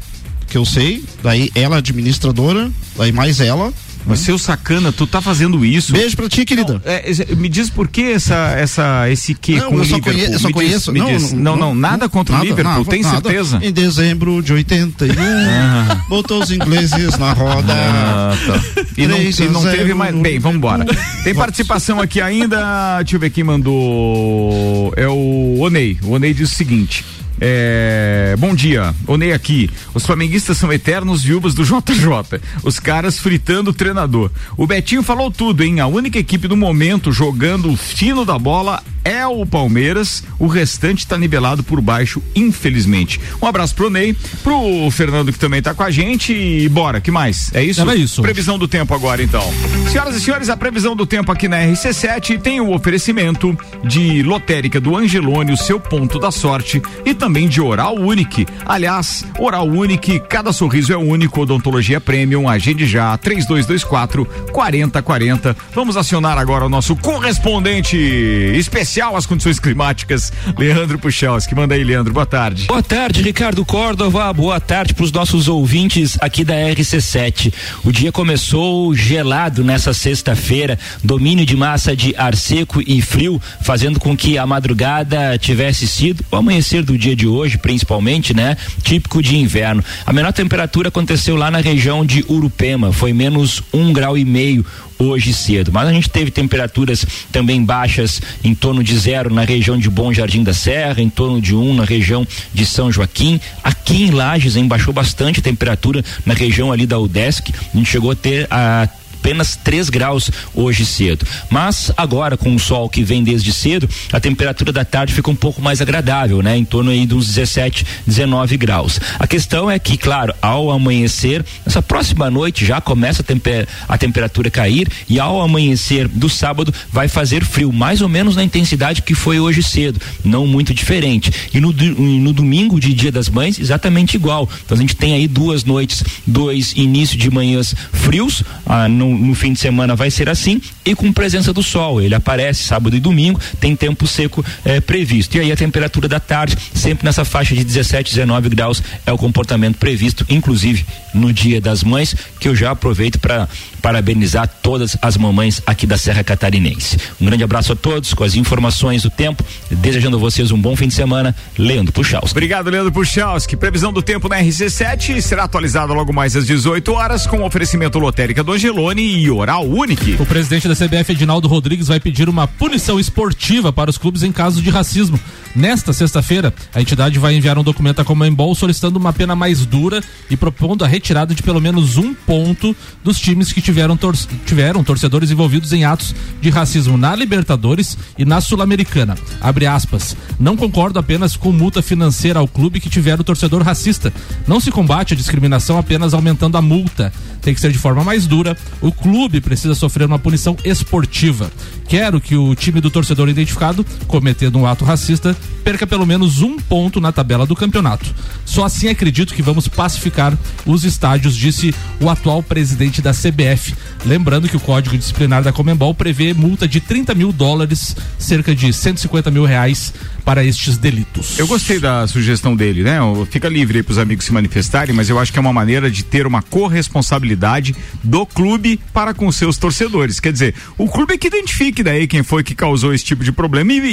que eu sei, daí ela administradora, daí mais ela. Mas seu sacana, tu tá fazendo isso. Beijo pra ti, querida. É, é, me diz por que essa, essa, esse que Não, com o eu só Liverpool? conhe- só Me diz, conheço- me não, diz. não, não, não, não, nada contra o Nada, Liverpool, nada, tem nada. certeza? Em dezembro de 81, Ah. botou os ingleses na roda. Ah, tá. E não, e não teve mais. Bem, vamos embora. Tem participação aqui ainda. Deixa eu ver quem mandou. É o Onei. O Onei diz o seguinte. É, bom dia, Onei aqui. Os flamenguistas são eternos viúvas do JJ. Os caras fritando o treinador. O Betinho falou tudo, hein? A única equipe do momento jogando o fino da bola é o Palmeiras. O restante tá nivelado por baixo, infelizmente. Um abraço pro Ney, pro Fernando que também tá com a gente e bora, que mais? É isso? Era isso. Previsão do tempo agora, então. Senhoras e senhores, a previsão do tempo aqui na RC7 tem o oferecimento de lotérica do Angelone, o seu ponto da sorte, e também de Oral Unique. Aliás, Oral Unique, cada sorriso é único, odontologia premium, agende já, 3224 4040. Vamos acionar agora o nosso correspondente especial às condições climáticas, Leandro Puchalski. Manda aí, Leandro, boa tarde. Boa tarde, Ricardo Córdova. Boa tarde para os nossos ouvintes aqui da RC7. O dia começou gelado nessa sexta-feira, domínio de massa de ar seco e frio, fazendo com que a madrugada tivesse sido o amanhecer do dia de hoje, principalmente, né? Típico de inverno. A menor temperatura aconteceu lá na região de Urupema, foi menos um grau e meio hoje cedo. Mas a gente teve temperaturas também baixas em torno de zero na região de Bom Jardim da Serra, em torno de um na região de São Joaquim. Aqui em Lages, hein, baixou bastante a temperatura na região ali da UDESC. A gente chegou a ter a apenas 3 graus hoje cedo. Mas agora, com o sol que vem desde cedo, a temperatura da tarde fica um pouco mais agradável, né? Em torno aí dos 17, 19 graus. A questão é que, claro, ao amanhecer, essa próxima noite já começa a, temper a temperatura cair e ao amanhecer do sábado vai fazer frio, mais ou menos na intensidade que foi hoje cedo, não muito diferente. E no, no domingo de Dia das Mães, exatamente igual. Então a gente tem aí duas noites, dois início de manhãs frios, ah, no, no fim de semana vai ser assim, e com presença do sol. Ele aparece sábado e domingo, tem tempo seco eh, previsto. E aí a temperatura da tarde, sempre nessa faixa de 17, 19 graus, é o comportamento previsto, inclusive no Dia das Mães, que eu já aproveito para parabenizar todas as mamães aqui da Serra Catarinense. Um grande abraço a todos, com as informações do tempo, desejando a vocês um bom fim de semana. Leandro Puxaus. Obrigado, Leandro Puchalski. Previsão do tempo na RC7 será atualizada logo mais às 18 horas com oferecimento lotérica do Angelone e Oral Unique. O presidente da CBF, Edinaldo Rodrigues, vai pedir uma punição esportiva para os clubes em caso de racismo. Nesta sexta-feira, a entidade vai enviar um documento à Comembol solicitando uma pena mais dura e propondo a retirada de pelo menos um ponto dos times que tiveram, tor tiveram torcedores envolvidos em atos de racismo na Libertadores e na Sul-Americana. Abre aspas. Não concordo apenas com multa financeira ao clube que tiver o torcedor racista. Não se combate a discriminação apenas aumentando a multa. Tem que ser de forma mais dura. O clube precisa sofrer uma punição esportiva. Quero que o time do torcedor identificado, cometendo um ato racista, perca pelo menos um ponto na tabela do campeonato. Só assim acredito que vamos pacificar os estádios, disse o atual presidente da CBF. Lembrando que o Código Disciplinar da Comembol prevê multa de 30 mil dólares, cerca de 150 mil reais, para estes delitos. Eu gostei da sugestão dele, né? O- Fica livre aí pros amigos se manifestarem, mas eu acho que é uma maneira de ter uma corresponsabilidade do clube para com seus torcedores. Quer dizer, o clube é que identifique daí quem foi que causou esse tipo de problema e, e-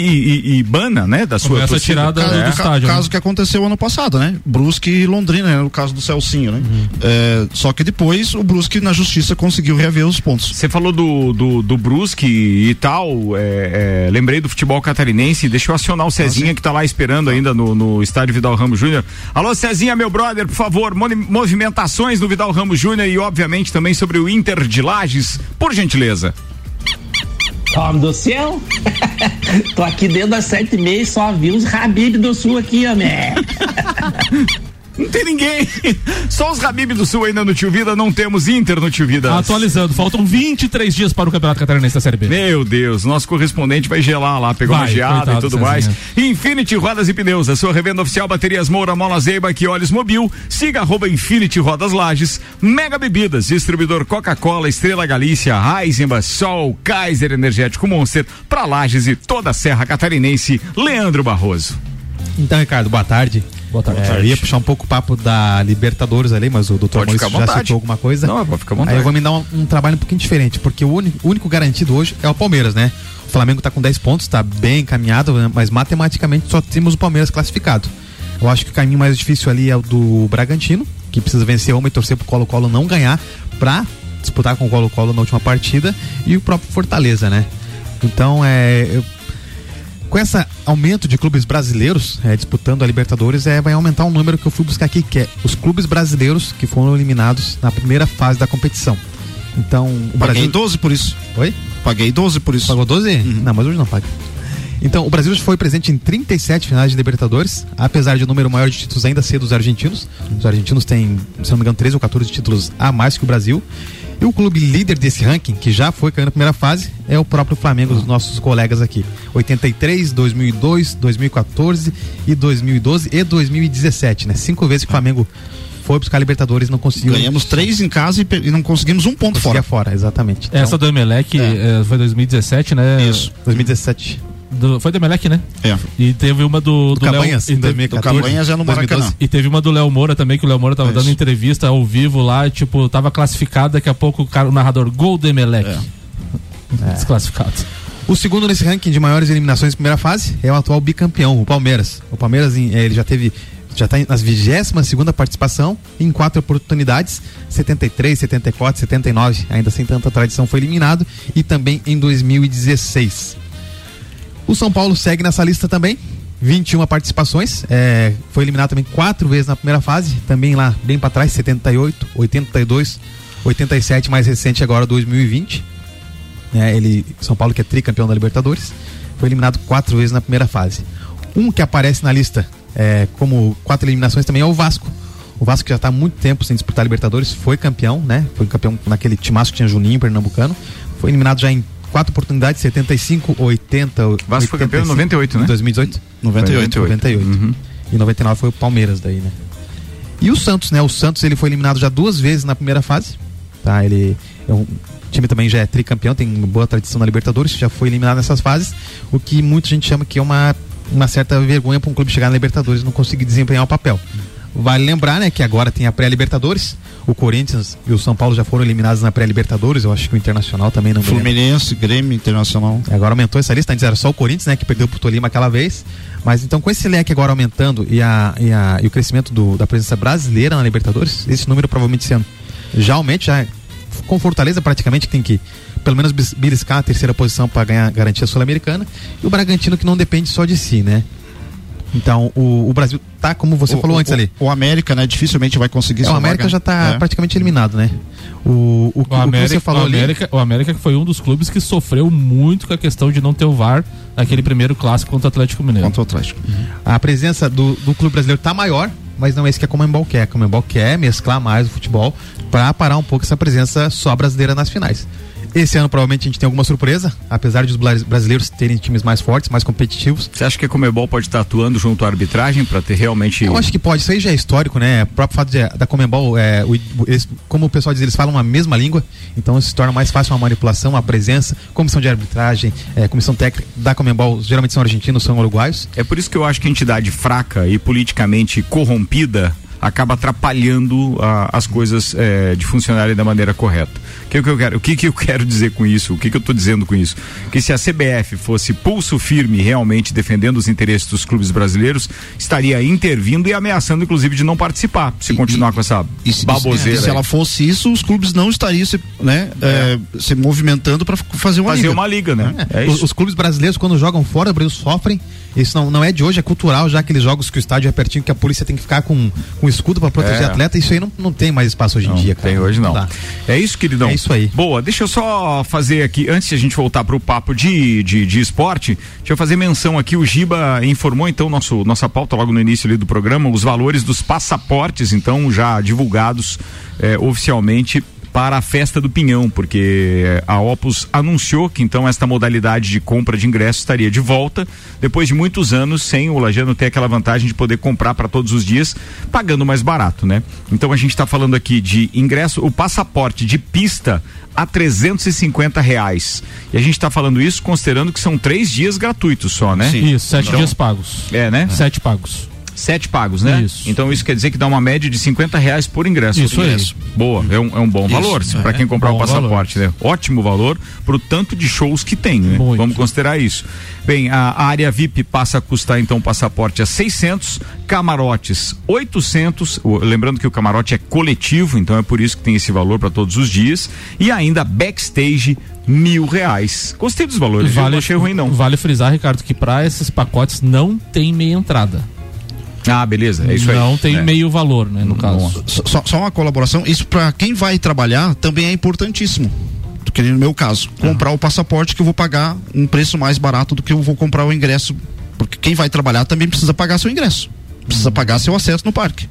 e- e bana, né? Da sua Começa torcida. tirar da- É. do estádio, né? caso que aconteceu ano passado, né? Brusque e Londrina, né? no caso do Celcinho, né? É, só que depois o Brusque na justiça conseguiu reaver os pontos. Você falou do, do, do Brusque e tal, é, é, lembrei do futebol catarinense, deixa eu acionar o Cezinha que tá lá esperando ainda no, no estádio Vidal Ramos Júnior. Alô Cezinha, meu brother, por favor, movimentações no Vidal Ramos Júnior e obviamente também sobre o Inter de Lages, por gentileza. Homem do céu! [LAUGHS] Tô aqui dentro das sete e meia e só vi os Habib do Sul aqui, homem. [LAUGHS] Não tem ninguém. [LAUGHS] Só os Rabib do Sul ainda no Tio Vida, não temos Inter no Tio Vida. Atualizando, faltam 23 dias para o Campeonato Catarinense da Série B. Meu Deus, nosso correspondente vai gelar lá, pegar uma Vai, geada coitado e tudo do mais. Infinity Rodas e Pneus, a sua revenda oficial Baterias Moura, Mola Zeiba, que olhos mobil. Siga arroba Infinity Rodas Lages. Mega Bebidas, distribuidor Coca-Cola, Estrela Galícia, Heisenbach, Sol, Kaiser Energético Monster, pra Lages e toda a Serra Catarinense. Leandro Barroso. Então, Ricardo, boa tarde. Boa tarde. É, eu ia puxar um pouco o papo da Libertadores ali, mas o doutor Maurício já vontade. citou alguma coisa. Não, pode ficar à vontade. Aí eu vou me dar um, um trabalho um pouquinho diferente, porque o único, o único garantido hoje é o Palmeiras, né? O Flamengo tá com 10 pontos, tá bem encaminhado, né? mas matematicamente só temos o Palmeiras classificado. Eu acho que o caminho mais difícil ali é o do Bragantino, que precisa vencer uma e torcer pro Colo-Colo não ganhar pra disputar com o Colo-Colo na última partida e o próprio Fortaleza, né? Então, é, eu- com esse aumento de clubes brasileiros é, disputando a Libertadores, é, vai aumentar um número que eu fui buscar aqui, que é os clubes brasileiros que foram eliminados na primeira fase da competição. Então, o Paguei Brasil. 12 por isso. Oi? Paguei 12 por isso. Pagou 12? Não, mas hoje não paga. Então, o Brasil foi presente em 37 finais de Libertadores, apesar de o número maior de títulos ainda ser dos argentinos. Os argentinos têm, se não me engano, 13 ou 14 títulos a mais que o Brasil. E o clube líder desse ranking, que já foi caindo na primeira fase, é o próprio Flamengo, dos nossos colegas aqui. 83, 2002, 2014 e 2012 e 2017, né? Cinco vezes que o Flamengo foi buscar a Libertadores e não conseguiu. Ganhamos três em casa e, e não conseguimos um ponto Conseguia fora. fora, exatamente. Essa do Emelec eh, foi 2017, né? Isso. 2017. Do- foi do Emelec, né? É. E teve uma do, do, Do Cabanhas, Léo. e teve- 2014. Do Cabanhas é no Maracanã. 2012. E teve uma do Léo Moura também, que o Léo Moura tava Isso. dando entrevista ao vivo lá, tipo, tava classificado, daqui a pouco o, cara, o narrador, gol do Emelec. Desclassificado. O segundo nesse ranking de maiores eliminações de primeira fase é o atual bicampeão, o Palmeiras. O Palmeiras eh, ele já teve já está nas 22 segunda participação em quatro oportunidades, 73, 74, 79, ainda sem tanta tradição foi eliminado e também em 2016. O São Paulo segue nessa lista também. 21 participações, é, foi eliminado também quatro vezes na primeira fase, também lá bem para trás, 78, 82, 87, mais recente agora 2020 né, ele São Paulo que é tricampeão da Libertadores foi eliminado quatro vezes na primeira fase. Um que aparece na lista é, como quatro eliminações também é o Vasco. O Vasco já está há muito tempo sem disputar Libertadores foi campeão né? Foi campeão naquele timaço que tinha Juninho Pernambucano. Foi eliminado já em quatro oportunidades 75 80 Vasco foi campeão em 98, né? 2018 98. 98 Uhum. e 99 foi o Palmeiras daí né e o Santos, né? O Santos ele foi eliminado já duas vezes na primeira fase. Tá? Ele é um o time também já é tricampeão, tem uma boa tradição na Libertadores, já foi eliminado nessas fases, o que muita gente chama que é uma, uma certa vergonha para um clube chegar na Libertadores e não conseguir desempenhar o papel. Vale lembrar, né, que agora tem a pré-Libertadores. O Corinthians e o São Paulo já foram eliminados na pré-Libertadores. Eu acho que o Internacional também não. Fluminense, Grêmio, Internacional. Agora aumentou essa lista, antes era só o Corinthians, né, que perdeu pro Tolima aquela vez. Mas então com esse leque agora aumentando e, a, e, a, e o crescimento do- da presença brasileira na Libertadores, esse número provavelmente ano já aumenta, já com Fortaleza praticamente que tem que pelo menos beliscar a terceira posição para ganhar garantia sul-americana e o Bragantino que não depende só de si, né? Então o, o Brasil tá como você O- falou o- antes ali. O América, né, dificilmente vai conseguir É, o América vaga. já tá É. praticamente eliminado, né? O, o, O o que América, você falou o, ali. América, o América foi um dos clubes que sofreu muito com a questão de não ter o VAR naquele primeiro clássico contra o Atlético Mineiro. Contra o Atlético. A presença do, do clube brasileiro tá maior, mas não é isso que a Comembol quer. A Comembol quer mesclar mais o futebol para parar um pouco essa presença só brasileira nas finais. Esse ano provavelmente a gente tem alguma surpresa, apesar de os bra- brasileiros terem times mais fortes, mais competitivos. Você acha que a Comebol pode estar atuando junto à arbitragem para ter realmente. Eu acho que pode, isso aí já é histórico, né? O próprio fato de, da Comembol, é, o- eles- como o pessoal diz, eles falam a mesma língua, então isso se torna mais fácil uma manipulação, a presença, comissão de arbitragem, é, comissão técnica da Comembol, geralmente são argentinos, são uruguaios. É por isso que eu acho que a entidade fraca e politicamente corrompida acaba atrapalhando ah, as coisas eh, de funcionarem da maneira correta. O que, que eu quero, o que, que eu quero dizer com isso? O que, que eu estou dizendo com isso? Que se a CBF fosse pulso firme realmente defendendo os interesses dos clubes brasileiros, estaria intervindo e ameaçando, inclusive, de não participar, se continuar com essa E se, baboseira. e se ela fosse isso, os clubes não estariam se, né, é, se movimentando para fazer uma Fazer liga. uma liga, né? É os, isso. os clubes brasileiros, quando jogam fora do Brasil, sofrem. Isso não, não é de hoje, é cultural, já aqueles jogos que o estádio é pertinho, que a polícia tem que ficar com, com escudo para proteger É. atleta. Isso aí não, não tem mais espaço hoje em Não, dia, cara. tem hoje não. dá. É isso, queridão? É isso aí. Boa, deixa eu só fazer aqui, antes de a gente voltar para o papo de, de, de esporte, deixa eu fazer menção aqui. O Giba informou, então, nosso, nossa pauta logo no início ali do programa, os valores dos passaportes, então, já divulgados eh, oficialmente para a festa do Pinhão, porque eh, a Opus anunciou que então esta modalidade de compra de ingressos estaria de volta depois de muitos anos sem o Lajano ter aquela vantagem de poder comprar para todos os dias pagando mais barato, né? Então a gente está falando aqui de ingresso, o passaporte de pista a 350 reais. E a gente está falando isso considerando que são três dias gratuitos só, né? Isso, sete Então, dias pagos. É, né? Sete pagos. Sete pagos, né? Isso. Então isso quer dizer que dá uma média de 50 reais por ingresso. Isso aí. Ingresso. Boa, é um, é um bom Isso, valor para é. quem comprar o passaporte, né? Ótimo valor pro tanto de shows que tem, né? Vamos considerar isso. Bem, a, a área VIP passa a custar então o passaporte a 600, camarotes 800, o- lembrando que o camarote é coletivo, então é por isso que tem esse valor para todos os dias, e ainda backstage mil reais. Gostei dos valores? Vale, não achei ruim não. Vale frisar, Ricardo, que para esses pacotes não tem meia entrada. Ah, beleza, é isso aí. Não tem É. meio valor, né, no caso. Só, só uma colaboração, isso para quem vai trabalhar também é importantíssimo. Que no meu caso, comprar o passaporte que eu vou pagar um preço mais barato do que eu vou comprar o ingresso. Porque quem vai trabalhar também precisa pagar seu ingresso. Precisa pagar seu acesso no parque.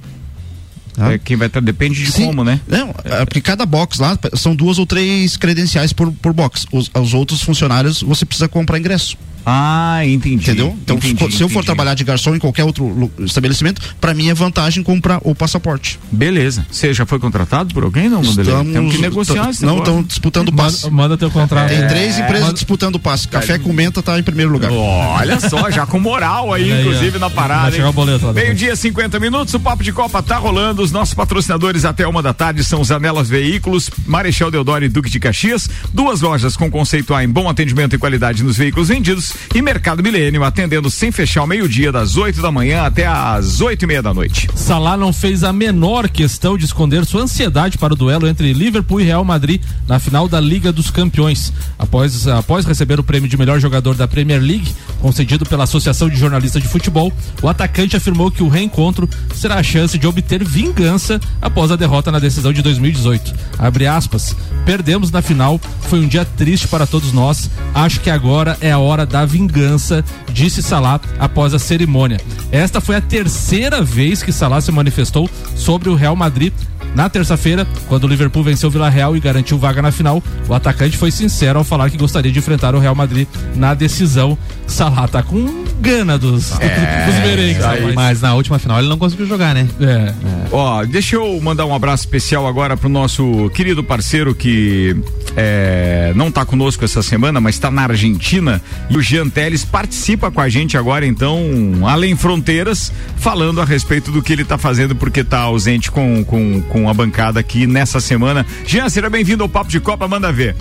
É, quem vai estar depende de como, né? Não, é, porque cada box lá são duas ou três credenciais por, por box. Os, os outros funcionários você precisa comprar ingresso. Ah, entendi. Entendeu? Então, Entendi, se eu for trabalhar de garçom em qualquer outro estabelecimento, para mim é vantagem comprar o passaporte. Beleza. Você já foi contratado por alguém, não, Vanderlei? Temos que negociar esse Não, estão disputando o passe. Manda teu contrato. Tem É. três empresas Manda- disputando o passe. Café com menta tá em primeiro lugar. Olha só, já com moral aí, [LAUGHS] inclusive na Vai parada. chegar hein? o boleto lá depois. Meio-dia, 50 minutos, o Papo de Copa tá rolando. Os nossos patrocinadores até uma da tarde são Zanelas Veículos, Marechal Deodoro e Duque de Caxias. Duas lojas com conceito A em bom atendimento e qualidade nos veículos vendidos. E Mercado Milênio, atendendo sem fechar o meio-dia, das 8 da manhã até às 8 e meia da noite. Salah não fez a menor questão de esconder sua ansiedade para o duelo entre Liverpool e Real Madrid na final da Liga dos Campeões. Após, após receber o prêmio de melhor jogador da Premier League, concedido pela Associação de Jornalistas de Futebol, o atacante afirmou que o reencontro será a chance de obter vingança após a derrota na decisão de 2018. Abre aspas. Perdemos na final, foi um dia triste para todos nós. Acho que agora é a hora da vingança, disse Salah após a cerimônia. Esta foi a terceira vez que Salah se manifestou sobre o Real Madrid. Na terça-feira, quando o Liverpool venceu o Vila Real e garantiu vaga na final, o atacante foi sincero ao falar que gostaria de enfrentar o Real Madrid na decisão. Salah tá com gana dos, dos merengues, rapaz. Mas na última final ele não conseguiu jogar, né? É. Ó, deixa eu mandar um abraço especial agora pro nosso querido parceiro que é, não tá conosco essa semana, mas tá na Argentina. E o Jean Teles participa com a gente agora, então, além fronteiras, falando a respeito do que ele tá fazendo, porque tá ausente com, com, com a bancada aqui nessa semana. Jean, seja bem-vindo ao Papo de Copa, manda ver.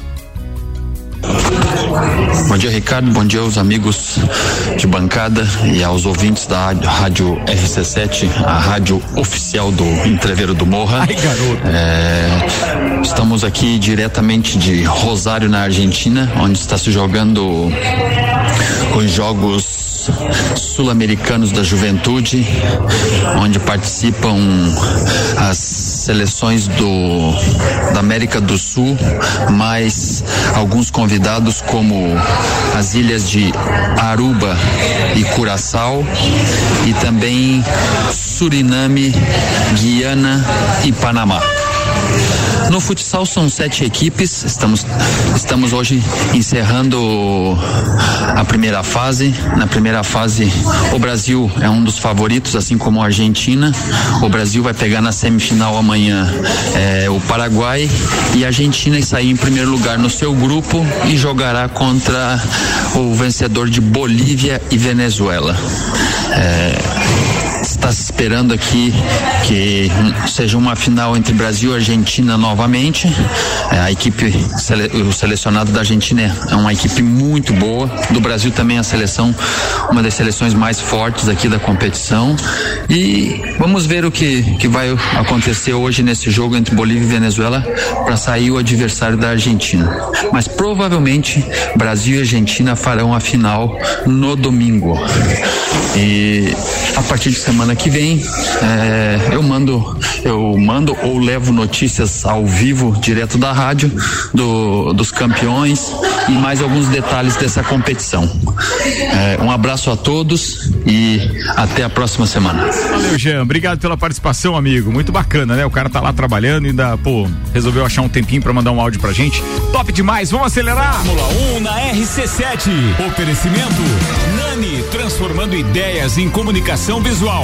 Bom dia, Ricardo. Bom dia aos amigos de bancada e aos ouvintes da rádio- rádio RC7, a rádio oficial do Entreveiro do Morra. Ai, garoto. É, estamos aqui diretamente de Rosário, na Argentina, onde está se jogando os Jogos Sul-Americanos da Juventude, onde participam as seleções do da América do Sul, mais alguns convidados como as ilhas de Aruba e Curaçao e também Suriname, Guiana e Panamá. No futsal são sete equipes. Estamos, estamos hoje encerrando a primeira fase. Na primeira fase, o Brasil é um dos favoritos, assim como a Argentina. O Brasil vai pegar na semifinal amanhã é, o Paraguai e a Argentina sair em primeiro lugar no seu grupo e jogará contra o vencedor de Bolívia e Venezuela. É, está se esperando aqui que seja uma final entre Brasil e Argentina novamente. É, a equipe, o selecionado da Argentina é uma equipe muito boa. Do Brasil também a seleção, uma das seleções mais fortes aqui da competição. E vamos ver o que, que vai acontecer hoje nesse jogo entre Bolívia e Venezuela para sair o adversário da Argentina. Mas provavelmente Brasil e Argentina farão a final no domingo. E a partir de semana que vem é, eu mando eu mando ou levo notícias ao vivo direto da rádio do- dos campeões e mais alguns detalhes dessa competição. É, um abraço a todos e até a próxima semana. Valeu, Jean. Obrigado pela participação, amigo. Muito bacana, né? O cara tá lá trabalhando e ainda, pô, resolveu achar um tempinho pra mandar um áudio pra gente. Top demais, vamos acelerar! Fórmula 1 na RC7. RC7. Oferecimento Nani, transformando ideias em comunicação visual.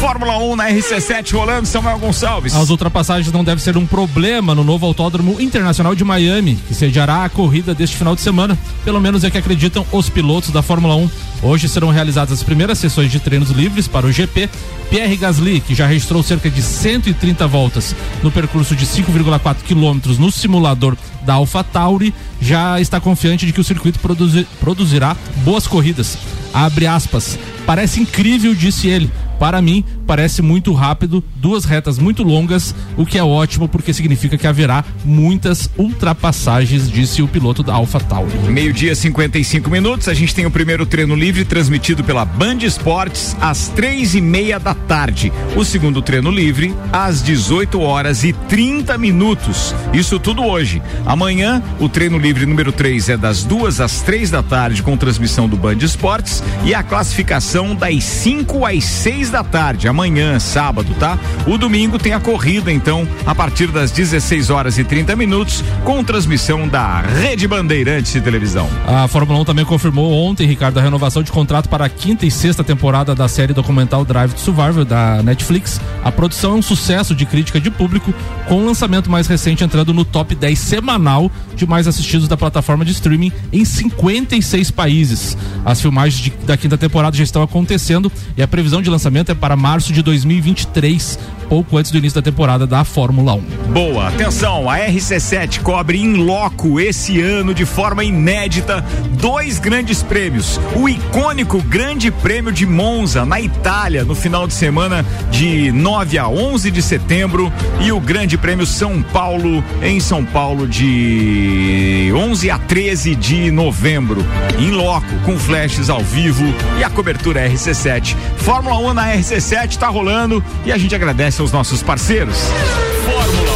Fórmula 1 na RC7 rolando, Samuel Gonçalves. As ultrapassagens não devem ser um problema no novo Autódromo Internacional de Miami, que sediará a corrida deste final de semana. Pelo menos é que acreditam os pilotos da Fórmula 1. Hoje serão realizadas as primeiras sessões de treinos livres para o GP. Pierre Gasly, que já registrou cerca de 130 voltas no percurso de 5,4 quilômetros no simulador da AlphaTauri, já está confiante de que o circuito produzi- produzirá boas corridas. Abre aspas. Parece incrível, disse ele. Para mim, parece muito rápido, duas retas muito longas, o que é ótimo porque significa que haverá muitas ultrapassagens, disse o piloto da AlphaTauri. Meio-dia, 55 minutos. A gente tem o primeiro treino livre transmitido pela Band Esportes às três e meia da tarde. O segundo treino livre às 18 horas e 30 minutos. Isso tudo hoje. Amanhã, o treino livre número 3 é das duas às três da tarde, com transmissão do Band Esportes. E a classificação das 5 às 6 da tarde. Amanhã, sábado, tá? O domingo tem a corrida, então, a partir das 16 horas e 30 minutos, com transmissão da Rede Bandeirantes de televisão. A Fórmula 1 também confirmou ontem, Ricardo, a renovação de contrato para a quinta e sexta temporada da série documental Drive to Survival da Netflix. A produção é um sucesso de crítica de público, com o lançamento mais recente entrando no top 10 semanal de mais assistidos da plataforma de streaming em 56 países. As filmagens de- da quinta temporada já estão acontecendo e a previsão de lançamento é para março de 2023, pouco antes do início da temporada da Fórmula 1. Boa, atenção, a RC7 cobre em loco esse ano de forma inédita dois grandes prêmios. O icônico Grande Prêmio de Monza, na Itália, no final de semana de 9 a 11 de setembro, e o Grande Prêmio São Paulo, em São Paulo, de 11 a 13 de novembro. Em loco, com flashes ao vivo e a cobertura RC7. Fórmula 1 na RC7 tá rolando e a gente agradece aos nossos parceiros. Fórmula 1 na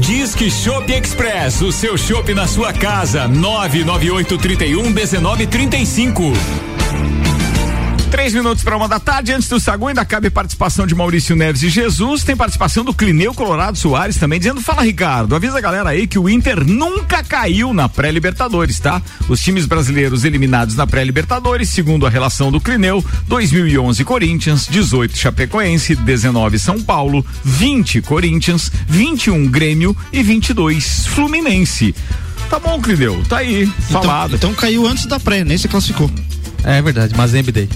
Disque Shop Express, o seu shopping na sua casa. 998 31 19 35. Três minutos para uma da tarde, antes do Sagu, ainda cabe participação de Maurício Neves e Jesus. Tem participação do Clineu Colorado Soares também, dizendo: Fala, Ricardo, avisa a galera aí que o Inter nunca caiu na pré-Libertadores, tá? Os times brasileiros eliminados na pré-Libertadores, segundo a relação do Clineu: 2011 Corinthians, 18 Chapecoense, 19 São Paulo, 20 Corinthians, 21 Grêmio e 22 Fluminense. Tá bom, Clineu, tá aí, falado. Então caiu antes da pré, nem se classificou. É verdade, mas Mazembe Day.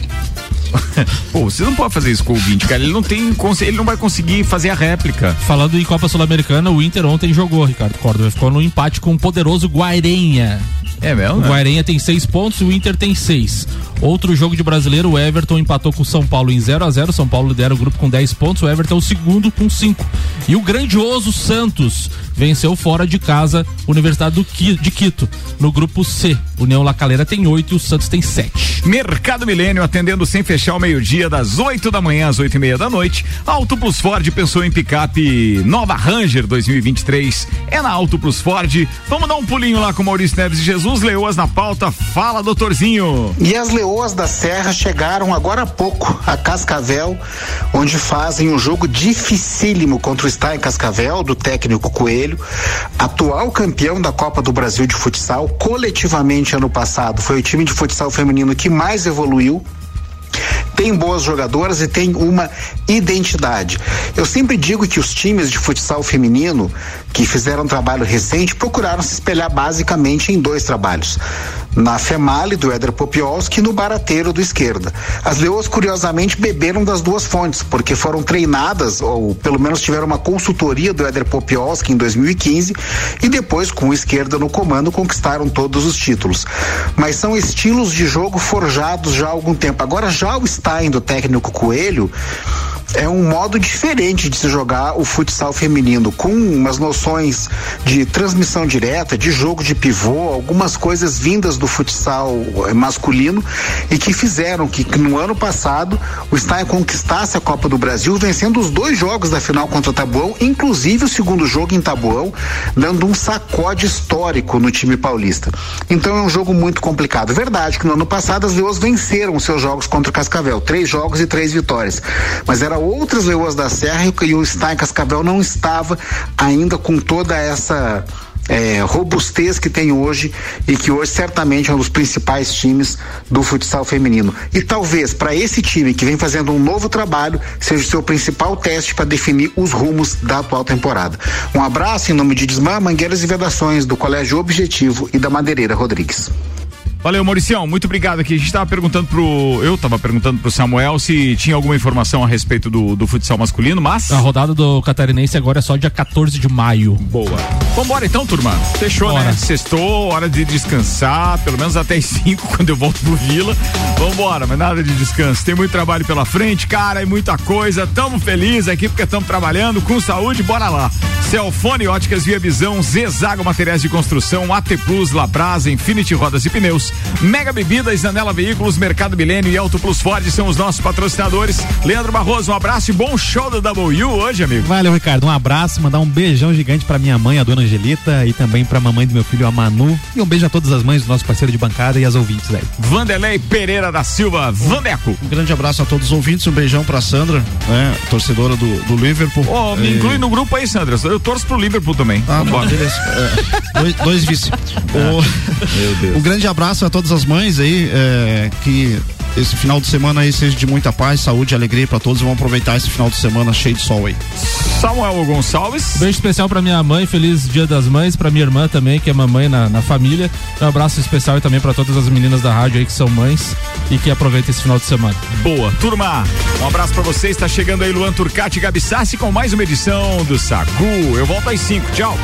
[LAUGHS] Pô, você não pode fazer isso com o ouvinte, cara. Ele não tem, ele não vai conseguir fazer a réplica. Falando em Copa Sul-Americana, o Inter ontem jogou, Ricardo Córdova. Ficou no empate com o poderoso Guairenha. É mesmo? O né? Guairenha tem seis pontos e o Inter tem seis. Outro jogo de brasileiro, o Everton empatou com o São Paulo em 0 a 0 São Paulo lidera o grupo com 10 pontos, o Everton é o segundo com 5. E o grandioso Santos venceu fora de casa Universidade do de Quito, no grupo C. União La Calera tem 8 e o Santos tem 7. Mercado Milênio atendendo sem fechar o meio-dia, das 8 da manhã às 8 e meia da noite. Auto Plus Ford pensou em picape Nova Ranger 2023. É na Auto Plus Ford. Vamos dar um pulinho lá com Maurício Neves e Jesus. Leoas na pauta. Fala, doutorzinho. E as leoas da Serra chegaram agora há pouco a Cascavel, onde fazem um jogo dificílimo contra o Star Cascavel, do técnico Coelho, atual campeão da Copa do Brasil de futsal, coletivamente ano passado foi o time de futsal feminino que mais evoluiu. Tem boas jogadoras e tem uma identidade. Eu sempre digo que os times de futsal feminino que fizeram um trabalho recente procuraram se espelhar basicamente em dois trabalhos. Na Female, do Éder Popiolski, e no Barateiro, do Esquerda. As leoas, curiosamente, beberam das duas fontes, porque foram treinadas, ou pelo menos tiveram uma consultoria do Éder Popiolski em 2015, e depois, com o Esquerda no comando, conquistaram todos os títulos. Mas são estilos de jogo forjados já há algum tempo. Agora, já o Stein, do técnico Coelho, é um modo diferente de se jogar o futsal feminino, com umas noções de transmissão direta, de jogo de pivô, algumas coisas vindas do futsal eh, masculino e que fizeram que, que no ano passado o Stein conquistasse a Copa do Brasil, vencendo os dois jogos da final contra o Tabuão, inclusive o segundo jogo em Tabuão, dando um sacode histórico no time paulista. Então é um jogo muito complicado. Verdade que no ano passado as Leões venceram seus jogos contra o Cascavel, três jogos e três vitórias, mas era outras leoas da Serra e o Stein Cascavel não estava ainda com toda essa é, robustez que tem hoje e que hoje certamente é um dos principais times do futsal feminino. E talvez para esse time que vem fazendo um novo trabalho seja o seu principal teste para definir os rumos da atual temporada. Um abraço em nome de Desmã, Mangueiras e Vedações do Colégio Objetivo e da Madeireira Rodrigues. Valeu, Mauricião, muito obrigado aqui. A gente estava perguntando pro. Eu estava perguntando pro Samuel se tinha alguma informação a respeito do, do futsal masculino, mas. A rodada do Catarinense agora é só dia 14 de maio. Boa. Vambora então, turma. Fechou, Bora. né? Sextou, hora de descansar, pelo menos até as [LAUGHS] 5 quando eu volto pro Vila. Vambora, mas nada de descanso. Tem muito trabalho pela frente, cara, e muita coisa. Tamo felizes aqui porque estamos trabalhando com saúde, bora lá. Celfone Óticas Via Visão, Zezago Materiais de Construção, AT Plus, Labrasa, Infinity Rodas e Pneus, Mega Bebidas, Anela Veículos, Mercado Milênio e Auto Plus Ford são os nossos patrocinadores. Leandro Barroso, um abraço e bom show do W hoje, amigo. Valeu, Ricardo. Um abraço, mandar um beijão gigante pra minha mãe, a dona Angelita, e também pra mamãe do meu filho, a Manu. E um beijo a todas as mães do nosso parceiro de bancada e as ouvintes aí. Vanderlei Pereira da Silva, Vandeco. Um grande abraço a todos os ouvintes, um beijão pra Sandra, né, torcedora do, do Liverpool. Ô, me É, inclui no grupo aí, Sandra. Eu torço pro Liverpool também. Ah, Vambora. beleza. É, dois, dois vice. [LAUGHS] O, um grande abraço a todas as mães aí, é, que esse final de semana aí seja de muita paz, saúde e alegria pra todos. Vamos aproveitar esse final de semana cheio de sol aí. Samuel Gonçalves. Beijo especial pra minha mãe, feliz dia das mães, pra minha irmã também, que é mamãe na, na família. Um abraço especial e também pra todas as meninas da rádio aí que são mães e que aproveitem esse final de semana. Boa. Turma, um abraço pra vocês. Está chegando aí Luan Turcati e Gabi Sassi com mais uma edição do Sagu. Eu volto às 5. Tchau.